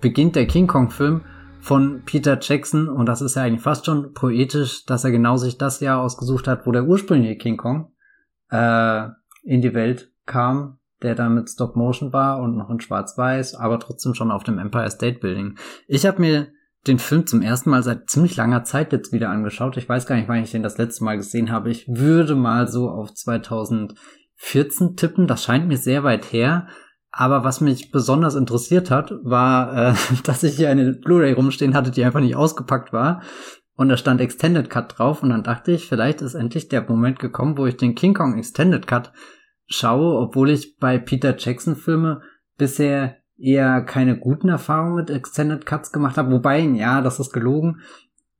beginnt der King Kong-Film von Peter Jackson und das ist ja eigentlich fast schon poetisch, dass er genau sich das Jahr ausgesucht hat, wo der ursprüngliche King Kong äh, in die Welt kam, der dann mit Stop Motion war und noch in Schwarz-Weiß, aber trotzdem schon auf dem Empire State Building. Ich habe mir den Film zum ersten Mal seit ziemlich langer Zeit jetzt wieder angeschaut. Ich weiß gar nicht, wann ich den das letzte Mal gesehen habe. Ich würde mal so auf 2014 tippen. Das scheint mir sehr weit her. Aber was mich besonders interessiert hat, war, äh, dass ich hier eine Blu-ray rumstehen hatte, die einfach nicht ausgepackt war. Und da stand Extended Cut drauf. Und dann dachte ich, vielleicht ist endlich der Moment gekommen, wo ich den King Kong Extended Cut schaue, obwohl ich bei Peter Jackson Filme bisher eher keine guten Erfahrungen mit Extended Cuts gemacht habe. Wobei, ja, das ist gelogen.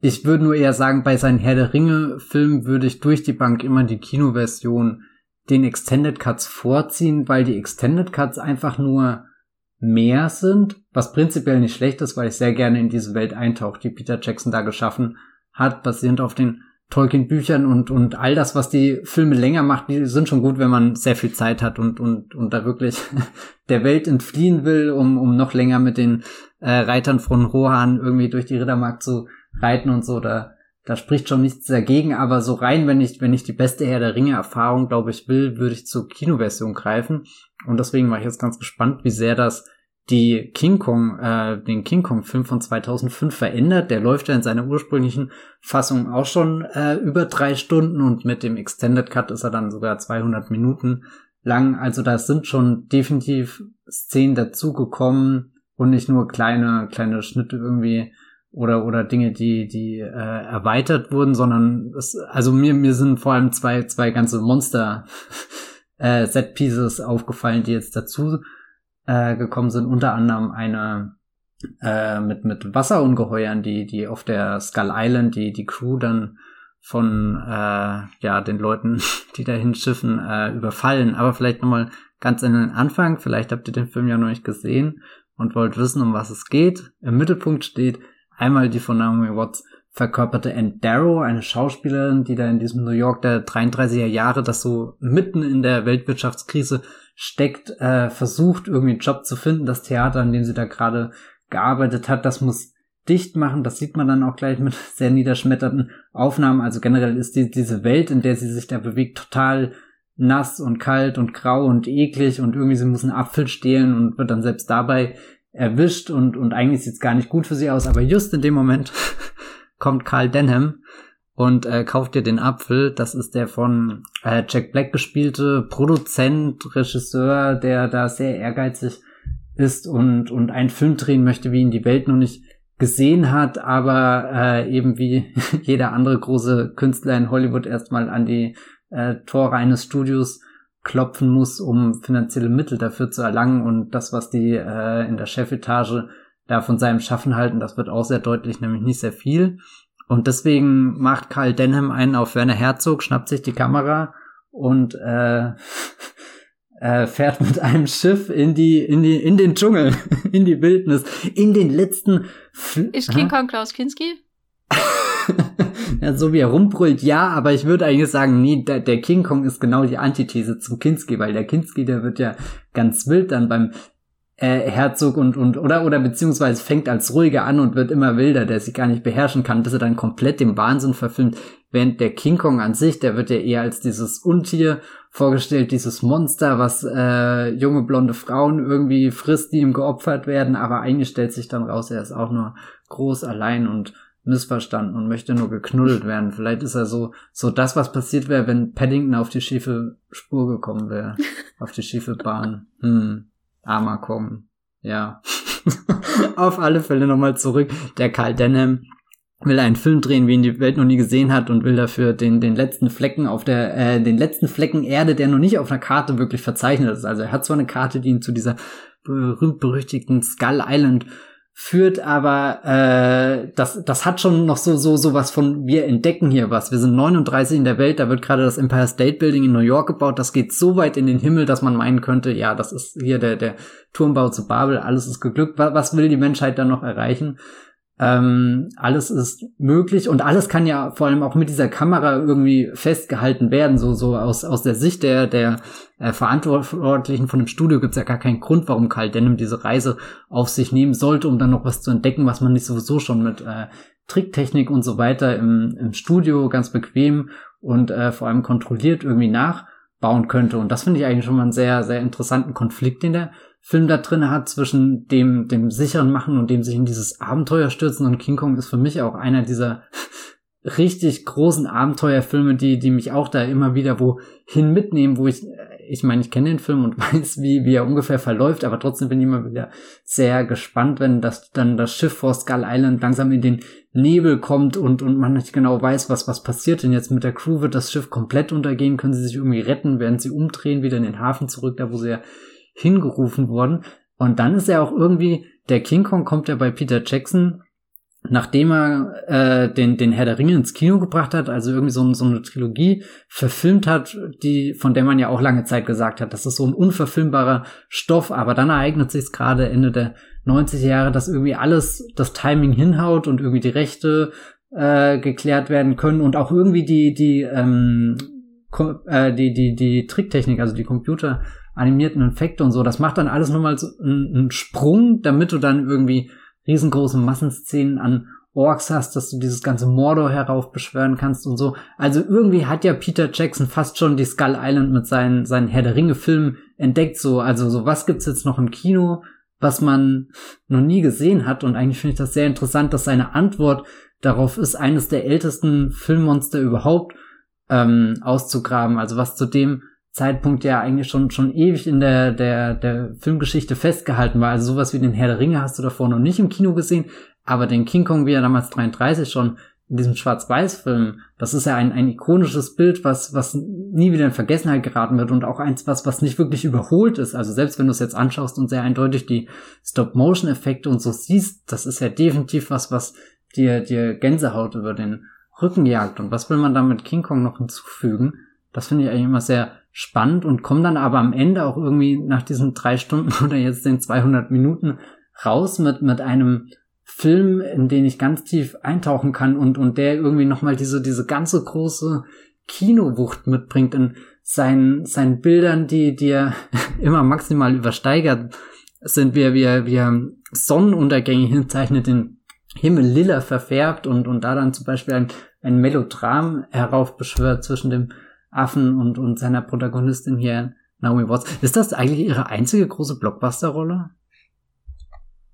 Ich würde nur eher sagen, bei seinen Herr der Ringe-Filmen würde ich durch die Bank immer die Kinoversion den Extended Cuts vorziehen, weil die Extended Cuts einfach nur mehr sind, was prinzipiell nicht schlecht ist, weil ich sehr gerne in diese Welt eintauche, die Peter Jackson da geschaffen hat, basierend auf den Tolkien-Büchern und, und all das, was die Filme länger macht, die sind schon gut, wenn man sehr viel Zeit hat und, und, und da wirklich der Welt entfliehen will, um, um noch länger mit den äh, Reitern von Rohan irgendwie durch die Rittermark zu reiten und so. Da, da spricht schon nichts dagegen, aber so rein, wenn ich, wenn ich die beste Herr der Ringe-Erfahrung, glaube ich, will, würde ich zur Kinoversion greifen. Und deswegen war ich jetzt ganz gespannt, wie sehr das die King Kong, äh, den King Kong Film von 2005 verändert. Der läuft ja in seiner ursprünglichen Fassung auch schon äh, über drei Stunden und mit dem Extended Cut ist er dann sogar 200 Minuten lang. Also da sind schon definitiv Szenen dazugekommen und nicht nur kleine, kleine Schnitte irgendwie oder oder Dinge, die die äh, erweitert wurden, sondern es, also mir mir sind vor allem zwei zwei ganze Monster äh, Set Pieces aufgefallen, die jetzt dazu äh, gekommen sind. Unter anderem eine äh, mit mit Wasserungeheuern, die die auf der Skull Island die die Crew dann von äh, ja den Leuten, die dahin schiffen, äh, überfallen. Aber vielleicht nochmal ganz in den Anfang. Vielleicht habt ihr den Film ja noch nicht gesehen und wollt wissen, um was es geht. Im Mittelpunkt steht einmal die von Naomi Watts verkörperte Ann Darrow, eine Schauspielerin, die da in diesem New York der 33er Jahre, das so mitten in der Weltwirtschaftskrise steckt, äh, versucht, irgendwie einen Job zu finden. Das Theater, an dem sie da gerade gearbeitet hat, das muss dicht machen. Das sieht man dann auch gleich mit sehr niederschmetternden Aufnahmen. Also generell ist die, diese Welt, in der sie sich da bewegt, total nass und kalt und grau und eklig und irgendwie sie muss einen Apfel stehlen und wird dann selbst dabei erwischt und, und eigentlich sieht es gar nicht gut für sie aus, aber just in dem Moment kommt Carl Denham und äh, kauft dir den Apfel. Das ist der von äh, Jack Black gespielte Produzent, Regisseur, der da sehr ehrgeizig ist und, und einen Film drehen möchte, wie ihn die Welt noch nicht gesehen hat, aber äh, eben wie jeder andere große Künstler in Hollywood erstmal an die äh, Tore eines Studios klopfen muss, um finanzielle Mittel dafür zu erlangen. Und das, was die äh, in der Chefetage da von seinem Schaffen halten, das wird auch sehr deutlich, nämlich nicht sehr viel. Und deswegen macht Karl Denham einen auf Werner Herzog, schnappt sich die Kamera und äh, äh, fährt mit einem Schiff in die in die in den Dschungel, in die Wildnis, in den letzten. Fl Ist King Kong Klaus Kinski? ja, so wie er rumbrüllt, ja, aber ich würde eigentlich sagen, nee, der, der King Kong ist genau die Antithese zum Kinski, weil der Kinski, der wird ja ganz wild dann beim äh, Herzog und, und, oder, oder beziehungsweise fängt als ruhiger an und wird immer wilder, der sich gar nicht beherrschen kann, bis er dann komplett dem Wahnsinn verfilmt, während der King Kong an sich, der wird ja eher als dieses Untier vorgestellt, dieses Monster, was äh, junge blonde Frauen irgendwie frisst, die ihm geopfert werden, aber eigentlich stellt sich dann raus, er ist auch nur groß allein und missverstanden und möchte nur geknuddelt werden. Vielleicht ist er so, so das, was passiert wäre, wenn Paddington auf die schiefe Spur gekommen wäre. auf die schiefe Bahn. Hm. Armer Kong. Ja. auf alle Fälle nochmal zurück. Der Karl Denham will einen Film drehen, wie ihn die Welt noch nie gesehen hat und will dafür den, den letzten Flecken auf der, äh, den letzten Flecken Erde, der noch nicht auf einer Karte wirklich verzeichnet ist. Also er hat zwar eine Karte, die ihn zu dieser berühmt-berüchtigten Skull Island führt, aber äh, das, das hat schon noch so, so, so was von, wir entdecken hier was. Wir sind 39 in der Welt, da wird gerade das Empire State Building in New York gebaut, das geht so weit in den Himmel, dass man meinen könnte, ja, das ist hier der, der Turmbau zu Babel, alles ist geglückt. Was will die Menschheit dann noch erreichen? Ähm, alles ist möglich und alles kann ja vor allem auch mit dieser Kamera irgendwie festgehalten werden. So, so aus, aus der Sicht der, der äh, Verantwortlichen von dem Studio gibt es ja gar keinen Grund, warum Karl Denham diese Reise auf sich nehmen sollte, um dann noch was zu entdecken, was man nicht sowieso schon mit äh, Tricktechnik und so weiter im, im Studio ganz bequem und äh, vor allem kontrolliert irgendwie nachbauen könnte. Und das finde ich eigentlich schon mal einen sehr, sehr interessanten Konflikt, den der Film da drin hat zwischen dem, dem sicheren Machen und dem sich in dieses Abenteuer stürzen. Und King Kong ist für mich auch einer dieser richtig großen Abenteuerfilme, die, die mich auch da immer wieder wohin mitnehmen, wo ich, ich meine, ich kenne den Film und weiß, wie, wie er ungefähr verläuft, aber trotzdem bin ich immer wieder sehr gespannt, wenn das, dann das Schiff vor Skull Island langsam in den Nebel kommt und, und man nicht genau weiß, was, was passiert denn jetzt mit der Crew, wird das Schiff komplett untergehen, können sie sich irgendwie retten, werden sie umdrehen, wieder in den Hafen zurück, da wo sie ja hingerufen worden. Und dann ist er auch irgendwie, der King Kong kommt ja bei Peter Jackson, nachdem er äh, den, den Herr der Ringe ins Kino gebracht hat, also irgendwie so, so eine Trilogie verfilmt hat, die, von der man ja auch lange Zeit gesagt hat, das ist so ein unverfilmbarer Stoff, aber dann ereignet sich gerade Ende der 90er Jahre, dass irgendwie alles das Timing hinhaut und irgendwie die Rechte äh, geklärt werden können und auch irgendwie die, die, ähm, äh, die, die, die Tricktechnik, also die Computer animierten Effekte und so. Das macht dann alles nochmal so einen, einen Sprung, damit du dann irgendwie riesengroße Massenszenen an Orks hast, dass du dieses ganze Mordor heraufbeschwören kannst und so. Also irgendwie hat ja Peter Jackson fast schon die Skull Island mit seinen, seinen Herr der Ringe Filmen entdeckt, so. Also so, was gibt's jetzt noch im Kino, was man noch nie gesehen hat? Und eigentlich finde ich das sehr interessant, dass seine Antwort darauf ist, eines der ältesten Filmmonster überhaupt ähm, auszugraben. Also was zu dem Zeitpunkt ja eigentlich schon, schon ewig in der, der, der Filmgeschichte festgehalten war. Also sowas wie den Herr der Ringe hast du davor noch nicht im Kino gesehen, Aber den King Kong, wie er damals 33 schon in diesem Schwarz-Weiß-Film, das ist ja ein, ein ikonisches Bild, was, was nie wieder in Vergessenheit geraten wird und auch eins, was, was nicht wirklich überholt ist. Also selbst wenn du es jetzt anschaust und sehr eindeutig die Stop-Motion-Effekte und so siehst, das ist ja definitiv was, was dir, dir Gänsehaut über den Rücken jagt. Und was will man da mit King Kong noch hinzufügen? Das finde ich eigentlich immer sehr spannend und komme dann aber am Ende auch irgendwie nach diesen drei Stunden oder jetzt den 200 Minuten raus mit, mit einem Film, in den ich ganz tief eintauchen kann und, und der irgendwie nochmal diese, diese ganze große Kinowucht mitbringt in seinen, seinen Bildern, die, die er immer maximal übersteigert sind, wie wie wie er Sonnenuntergänge hinzeichnet, den Himmel lila verfärbt und, und da dann zum Beispiel ein, ein Melodram heraufbeschwört zwischen dem Affen und, und seiner Protagonistin hier, Naomi Watts. Ist das eigentlich ihre einzige große Blockbuster-Rolle?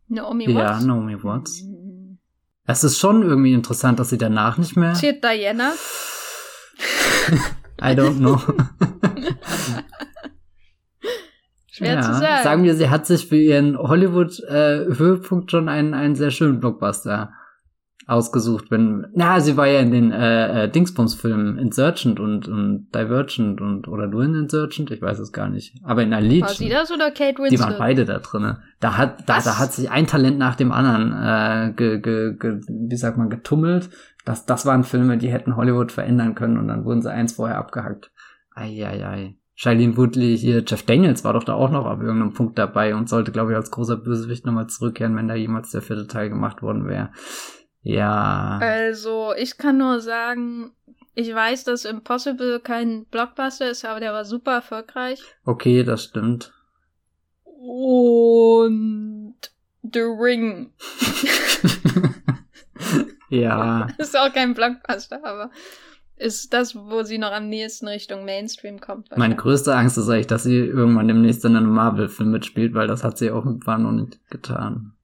Naomi Watts? Ja, Naomi Watts. Es ist schon irgendwie interessant, dass sie danach nicht mehr. Zählt Diana? I don't know. Schwer ja, zu sagen. Sagen wir, sie hat sich für ihren Hollywood-Höhepunkt schon einen, einen sehr schönen Blockbuster ausgesucht, wenn, na, sie war ja in den äh, äh, Dingsbums-Filmen Insurgent und, und Divergent und oder nur in Insurgent, ich weiß es gar nicht. Aber in Allegiant. War sie das oder Kate Winslet? Die waren beide da drinne. Da hat, da, da hat sich ein Talent nach dem anderen, äh, ge, ge, ge, wie sagt man, getummelt. Das, das waren Filme, die hätten Hollywood verändern können und dann wurden sie eins vorher abgehackt. Eieiei. Ei, ei. Shailene Woodley hier, Jeff Daniels war doch da auch noch ab irgendeinem Punkt dabei und sollte, glaube ich, als großer Bösewicht nochmal zurückkehren, wenn da jemals der vierte Teil gemacht worden wäre. Ja. Also, ich kann nur sagen, ich weiß, dass Impossible kein Blockbuster ist, aber der war super erfolgreich. Okay, das stimmt. Und The Ring. ja. ist auch kein Blockbuster, aber ist das, wo sie noch am nächsten Richtung Mainstream kommt. Meine größte Angst ist eigentlich, dass sie irgendwann demnächst in einem Marvel-Film mitspielt, weil das hat sie auch mit noch nicht getan.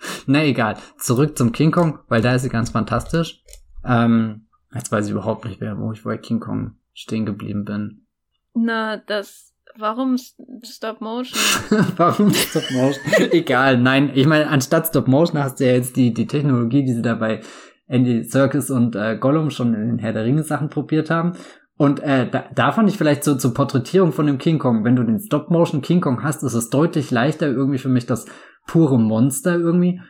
Na egal. Zurück zum King Kong, weil da ist sie ganz fantastisch. Ähm, jetzt weiß ich überhaupt nicht mehr, wo ich bei King Kong stehen geblieben bin. Na, das. Warum Stop Motion? warum Stop Motion? egal, nein. Ich meine, anstatt Stop Motion hast du ja jetzt die, die Technologie, die sie dabei Andy Circus und äh, Gollum schon in den Herr der Ringe Sachen probiert haben. Und äh, da, da fand ich vielleicht so zur Porträtierung von dem King Kong, wenn du den Stop-Motion King Kong hast, ist es deutlich leichter irgendwie für mich das pure Monster irgendwie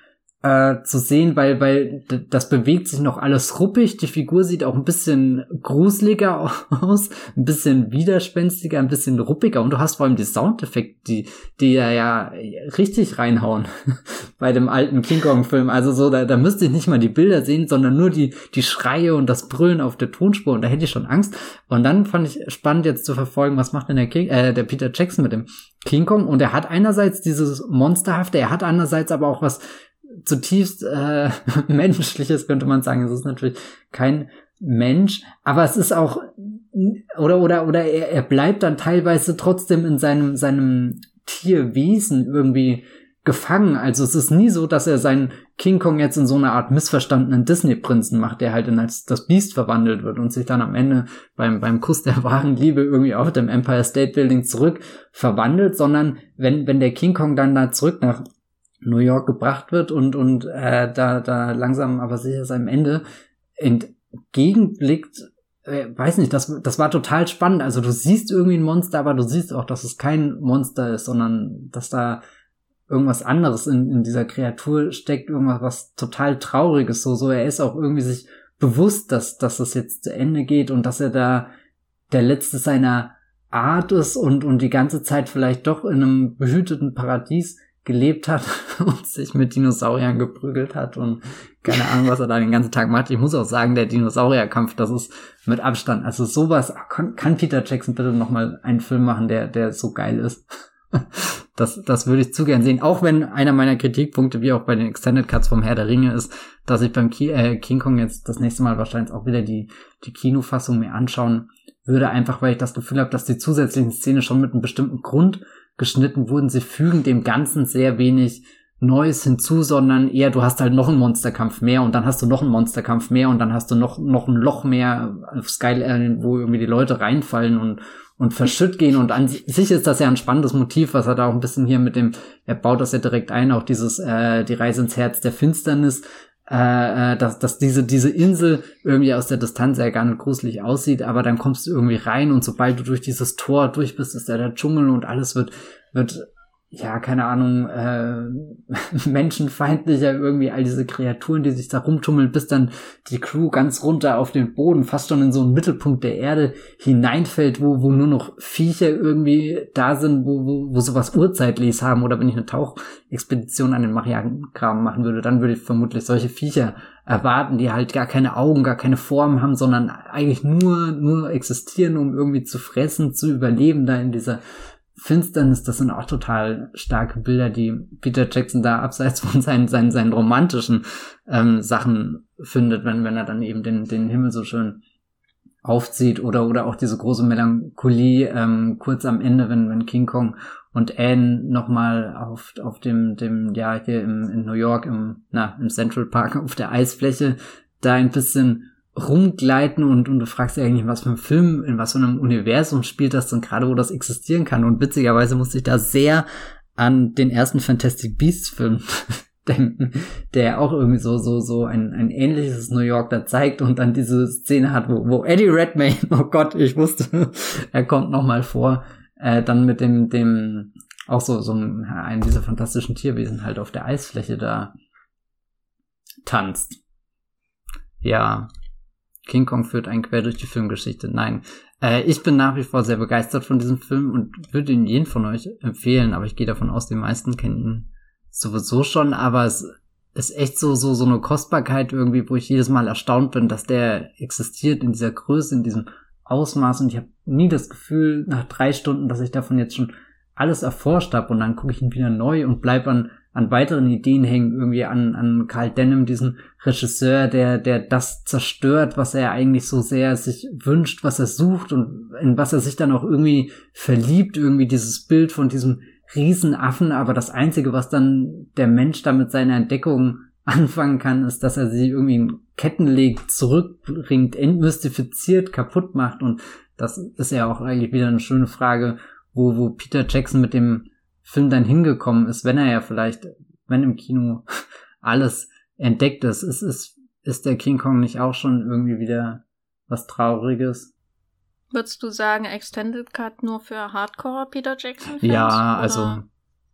äh, zu sehen, weil, weil das bewegt sich noch alles ruppig. Die Figur sieht auch ein bisschen gruseliger aus, ein bisschen widerspenstiger, ein bisschen ruppiger und du hast vor allem die Soundeffekte, die, die ja, ja richtig reinhauen bei dem alten King Kong Film. Also so, da, da müsste ich nicht mal die Bilder sehen, sondern nur die, die Schreie und das Brüllen auf der Tonspur und da hätte ich schon Angst. Und dann fand ich spannend jetzt zu verfolgen, was macht denn der King, äh, der Peter Jackson mit dem King Kong und er hat einerseits dieses Monsterhafte, er hat andererseits aber auch was zutiefst äh, menschliches, könnte man sagen. Es ist natürlich kein Mensch, aber es ist auch oder oder oder er, er bleibt dann teilweise trotzdem in seinem seinem Tierwesen irgendwie gefangen. Also es ist nie so, dass er seinen King Kong jetzt in so eine Art missverstandenen Disney-Prinzen macht, der halt in als das Biest verwandelt wird und sich dann am Ende beim, beim Kuss der wahren Liebe irgendwie auf dem Empire State Building zurück verwandelt, sondern wenn, wenn der King Kong dann da zurück nach New York gebracht wird und, und äh, da, da langsam aber sicher seinem Ende entgegenblickt, äh, weiß nicht, das, das war total spannend. Also du siehst irgendwie ein Monster, aber du siehst auch, dass es kein Monster ist, sondern dass da irgendwas anderes in, in dieser Kreatur steckt, irgendwas was total trauriges. So, so er ist auch irgendwie sich bewusst, dass, dass es jetzt zu Ende geht und dass er da der letzte seiner Art ist und, und die ganze Zeit vielleicht doch in einem behüteten Paradies gelebt hat und sich mit Dinosauriern geprügelt hat und keine Ahnung, was er da den ganzen Tag macht. Ich muss auch sagen, der Dinosaurierkampf, das ist mit Abstand, also sowas, kann, kann Peter Jackson bitte nochmal einen Film machen, der, der so geil ist. Das, das würde ich zu gern sehen. Auch wenn einer meiner Kritikpunkte, wie auch bei den Extended Cuts vom Herr der Ringe, ist, dass ich beim Ki äh, King Kong jetzt das nächste Mal wahrscheinlich auch wieder die, die Kinofassung mir anschauen würde, einfach weil ich das Gefühl habe, dass die zusätzlichen Szenen schon mit einem bestimmten Grund geschnitten wurden. Sie fügen dem Ganzen sehr wenig Neues hinzu, sondern eher du hast halt noch einen Monsterkampf mehr und dann hast du noch einen Monsterkampf mehr und dann hast du noch, noch ein Loch mehr auf Skyline, wo irgendwie die Leute reinfallen und, und verschütt gehen und an sich ist das ja ein spannendes Motiv, was er da auch ein bisschen hier mit dem, er baut das ja direkt ein, auch dieses, äh, die Reise ins Herz der Finsternis äh, äh, dass, dass diese, diese Insel irgendwie aus der Distanz ja gar nicht gruselig aussieht, aber dann kommst du irgendwie rein und sobald du durch dieses Tor durch bist, ist da der Dschungel und alles wird, wird ja, keine Ahnung, äh, menschenfeindlicher irgendwie all diese Kreaturen, die sich da rumtummeln, bis dann die Crew ganz runter auf den Boden, fast schon in so einen Mittelpunkt der Erde hineinfällt, wo, wo nur noch Viecher irgendwie da sind, wo, wo, wo sowas Urzeitliches haben. Oder wenn ich eine Tauchexpedition an den Marianengraben machen würde, dann würde ich vermutlich solche Viecher erwarten, die halt gar keine Augen, gar keine Form haben, sondern eigentlich nur, nur existieren, um irgendwie zu fressen, zu überleben da in dieser Finsternis, das sind auch total starke Bilder, die Peter Jackson da abseits von seinen, seinen, seinen romantischen ähm, Sachen findet, wenn, wenn er dann eben den, den Himmel so schön aufzieht oder, oder auch diese große Melancholie ähm, kurz am Ende, wenn, wenn King Kong und Anne nochmal auf, auf dem, dem, ja, hier im, in New York im, na, im Central Park auf der Eisfläche da ein bisschen rumgleiten und, und du fragst dich eigentlich, was für ein Film, in was für einem Universum spielt das denn gerade, wo das existieren kann. Und witzigerweise musste ich da sehr an den ersten Fantastic Beasts Film denken, der auch irgendwie so, so, so ein, ein ähnliches New York da zeigt und dann diese Szene hat, wo, wo Eddie Redmayne, oh Gott, ich wusste, er kommt nochmal vor, äh, dann mit dem, dem, auch so, so ein, ein dieser fantastischen Tierwesen halt auf der Eisfläche da tanzt. Ja, King Kong führt einen quer durch die Filmgeschichte. Nein. Äh, ich bin nach wie vor sehr begeistert von diesem Film und würde ihn jeden von euch empfehlen, aber ich gehe davon aus, die meisten kennen ihn sowieso schon, aber es ist echt so, so, so eine Kostbarkeit irgendwie, wo ich jedes Mal erstaunt bin, dass der existiert in dieser Größe, in diesem Ausmaß und ich habe nie das Gefühl nach drei Stunden, dass ich davon jetzt schon alles erforscht habe und dann gucke ich ihn wieder neu und bleib an an weiteren Ideen hängen, irgendwie an, an Carl Denham, diesen Regisseur, der, der das zerstört, was er eigentlich so sehr sich wünscht, was er sucht und in was er sich dann auch irgendwie verliebt, irgendwie dieses Bild von diesem Riesenaffen, aber das Einzige, was dann der Mensch da mit seiner Entdeckung anfangen kann, ist, dass er sie irgendwie in Ketten legt, zurückbringt, entmystifiziert, kaputt macht. Und das ist ja auch eigentlich wieder eine schöne Frage, wo, wo Peter Jackson mit dem Film dann hingekommen ist, wenn er ja vielleicht, wenn im Kino alles entdeckt ist, ist, ist, ist der King Kong nicht auch schon irgendwie wieder was Trauriges? Würdest du sagen, Extended Cut nur für Hardcore Peter Jackson? -Fans, ja, oder? also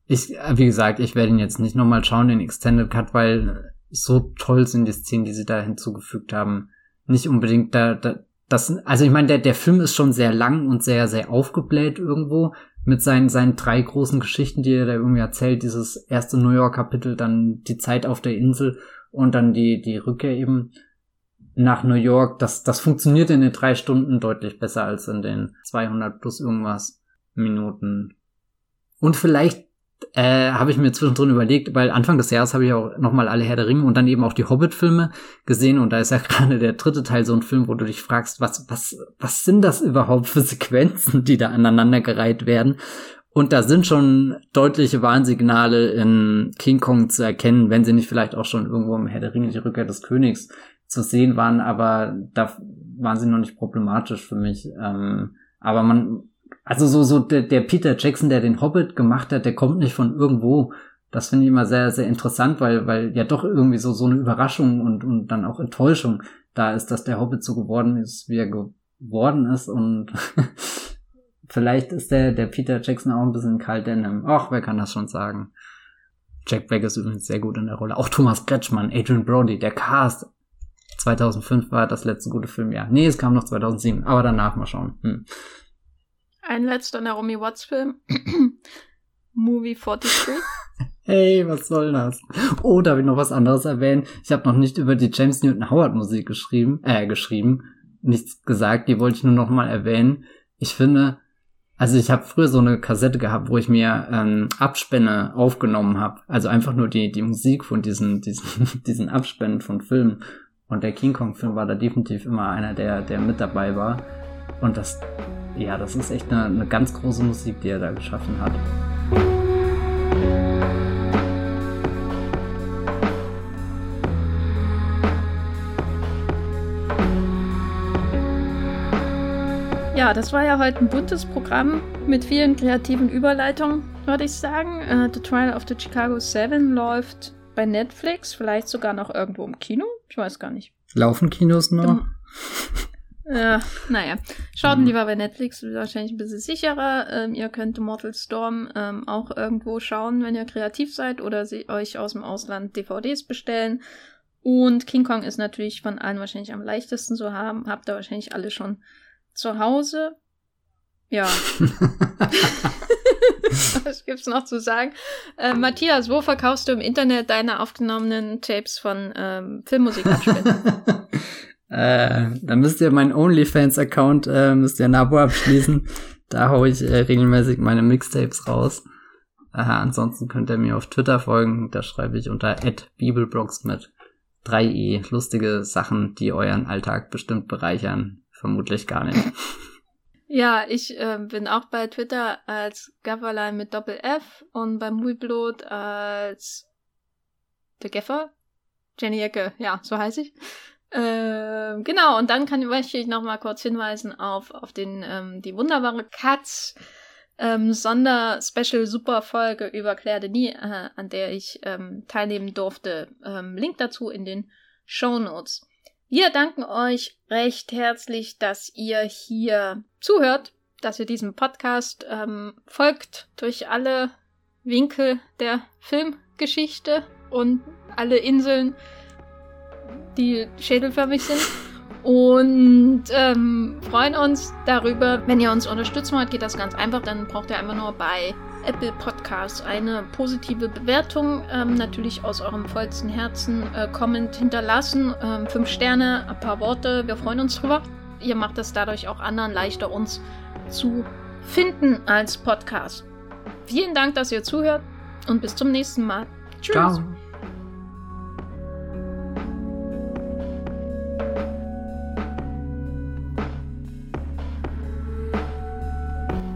ich, wie gesagt, ich werde ihn jetzt nicht nochmal schauen, den Extended Cut, weil so toll sind die Szenen, die sie da hinzugefügt haben. Nicht unbedingt da, da das, also ich meine, der, der Film ist schon sehr lang und sehr, sehr aufgebläht irgendwo, mit seinen, seinen drei großen Geschichten, die er da irgendwie erzählt, dieses erste New York Kapitel, dann die Zeit auf der Insel und dann die, die Rückkehr eben nach New York, das, das funktioniert in den drei Stunden deutlich besser als in den 200 plus irgendwas Minuten. Und vielleicht äh, habe ich mir zwischendrin überlegt, weil Anfang des Jahres habe ich auch nochmal alle Herr der Ringe und dann eben auch die Hobbit-Filme gesehen und da ist ja gerade der dritte Teil so ein Film, wo du dich fragst, was, was, was sind das überhaupt für Sequenzen, die da aneinandergereiht werden? Und da sind schon deutliche Warnsignale in King Kong zu erkennen, wenn sie nicht vielleicht auch schon irgendwo im Herr der Ringe, die Rückkehr des Königs zu sehen waren, aber da waren sie noch nicht problematisch für mich. Ähm, aber man, also so, so der, der Peter Jackson, der den Hobbit gemacht hat, der kommt nicht von irgendwo. Das finde ich immer sehr, sehr interessant, weil, weil ja doch irgendwie so, so eine Überraschung und, und dann auch Enttäuschung da ist, dass der Hobbit so geworden ist, wie er geworden ist und vielleicht ist der, der Peter Jackson auch ein bisschen kalt Denham. Ach, wer kann das schon sagen? Jack Black ist übrigens sehr gut in der Rolle. Auch Thomas Kretschmann, Adrian Brody, der Cast. 2005 war das letzte gute Filmjahr. Nee, es kam noch 2007, aber danach mal schauen. Hm. Ein letzter Naomi Watts Film. Movie 43. Hey, was soll das? Oh, da habe ich noch was anderes erwähnt. Ich habe noch nicht über die James Newton Howard Musik geschrieben, äh, geschrieben, nichts gesagt, die wollte ich nur noch mal erwähnen. Ich finde, also ich habe früher so eine Kassette gehabt, wo ich mir ähm, Abspänne aufgenommen habe. Also einfach nur die, die Musik von diesen, diesen, diesen Abspänen von Filmen. Und der King Kong-Film war da definitiv immer einer, der, der mit dabei war. Und das ja, das ist echt eine, eine ganz große Musik, die er da geschaffen hat. Ja, das war ja heute ein buntes Programm mit vielen kreativen Überleitungen, würde ich sagen. Uh, the Trial of the Chicago Seven läuft bei Netflix, vielleicht sogar noch irgendwo im Kino. Ich weiß gar nicht. Laufen Kinos noch? Im, ja, naja. Schaut hm. lieber bei Netflix, wahrscheinlich ein bisschen sicherer. Ähm, ihr könnt Mortal Storm ähm, auch irgendwo schauen, wenn ihr kreativ seid oder sie euch aus dem Ausland DVDs bestellen. Und King Kong ist natürlich von allen wahrscheinlich am leichtesten zu haben. Habt ihr wahrscheinlich alle schon zu Hause. Ja. Was gibt's noch zu sagen? Äh, Matthias, wo verkaufst du im Internet deine aufgenommenen Tapes von ähm, Filmmusik äh, dann müsst ihr meinen OnlyFans-Account, äh, müsst ihr ein Abo abschließen. da hau ich äh, regelmäßig meine Mixtapes raus. Äh, ansonsten könnt ihr mir auf Twitter folgen. Da schreibe ich unter @bibelbrox mit 3e. Lustige Sachen, die euren Alltag bestimmt bereichern. Vermutlich gar nicht. Ja, ich äh, bin auch bei Twitter als Gafferlein mit Doppel F und bei Muiblot als der Gaffer. Jenny Ecke, ja, so heiße ich. Äh, genau, und dann kann möchte ich noch mal kurz hinweisen auf, auf den, ähm, die wunderbare Katz ähm, Sonder-Special-Super-Folge über Claire Denis, äh, an der ich ähm, teilnehmen durfte. Ähm, Link dazu in den Show Notes. Wir danken euch recht herzlich, dass ihr hier zuhört, dass ihr diesem Podcast ähm, folgt durch alle Winkel der Filmgeschichte und alle Inseln, die schädelförmig sind. Und ähm, freuen uns darüber, wenn ihr uns unterstützen wollt, geht das ganz einfach. Dann braucht ihr einfach nur bei Apple Podcasts eine positive Bewertung, ähm, natürlich aus eurem vollsten Herzen äh, Comment hinterlassen. Ähm, fünf Sterne, ein paar Worte, wir freuen uns drüber. Ihr macht es dadurch auch anderen leichter, uns zu finden als Podcast. Vielen Dank, dass ihr zuhört und bis zum nächsten Mal. Tschüss. Ciao.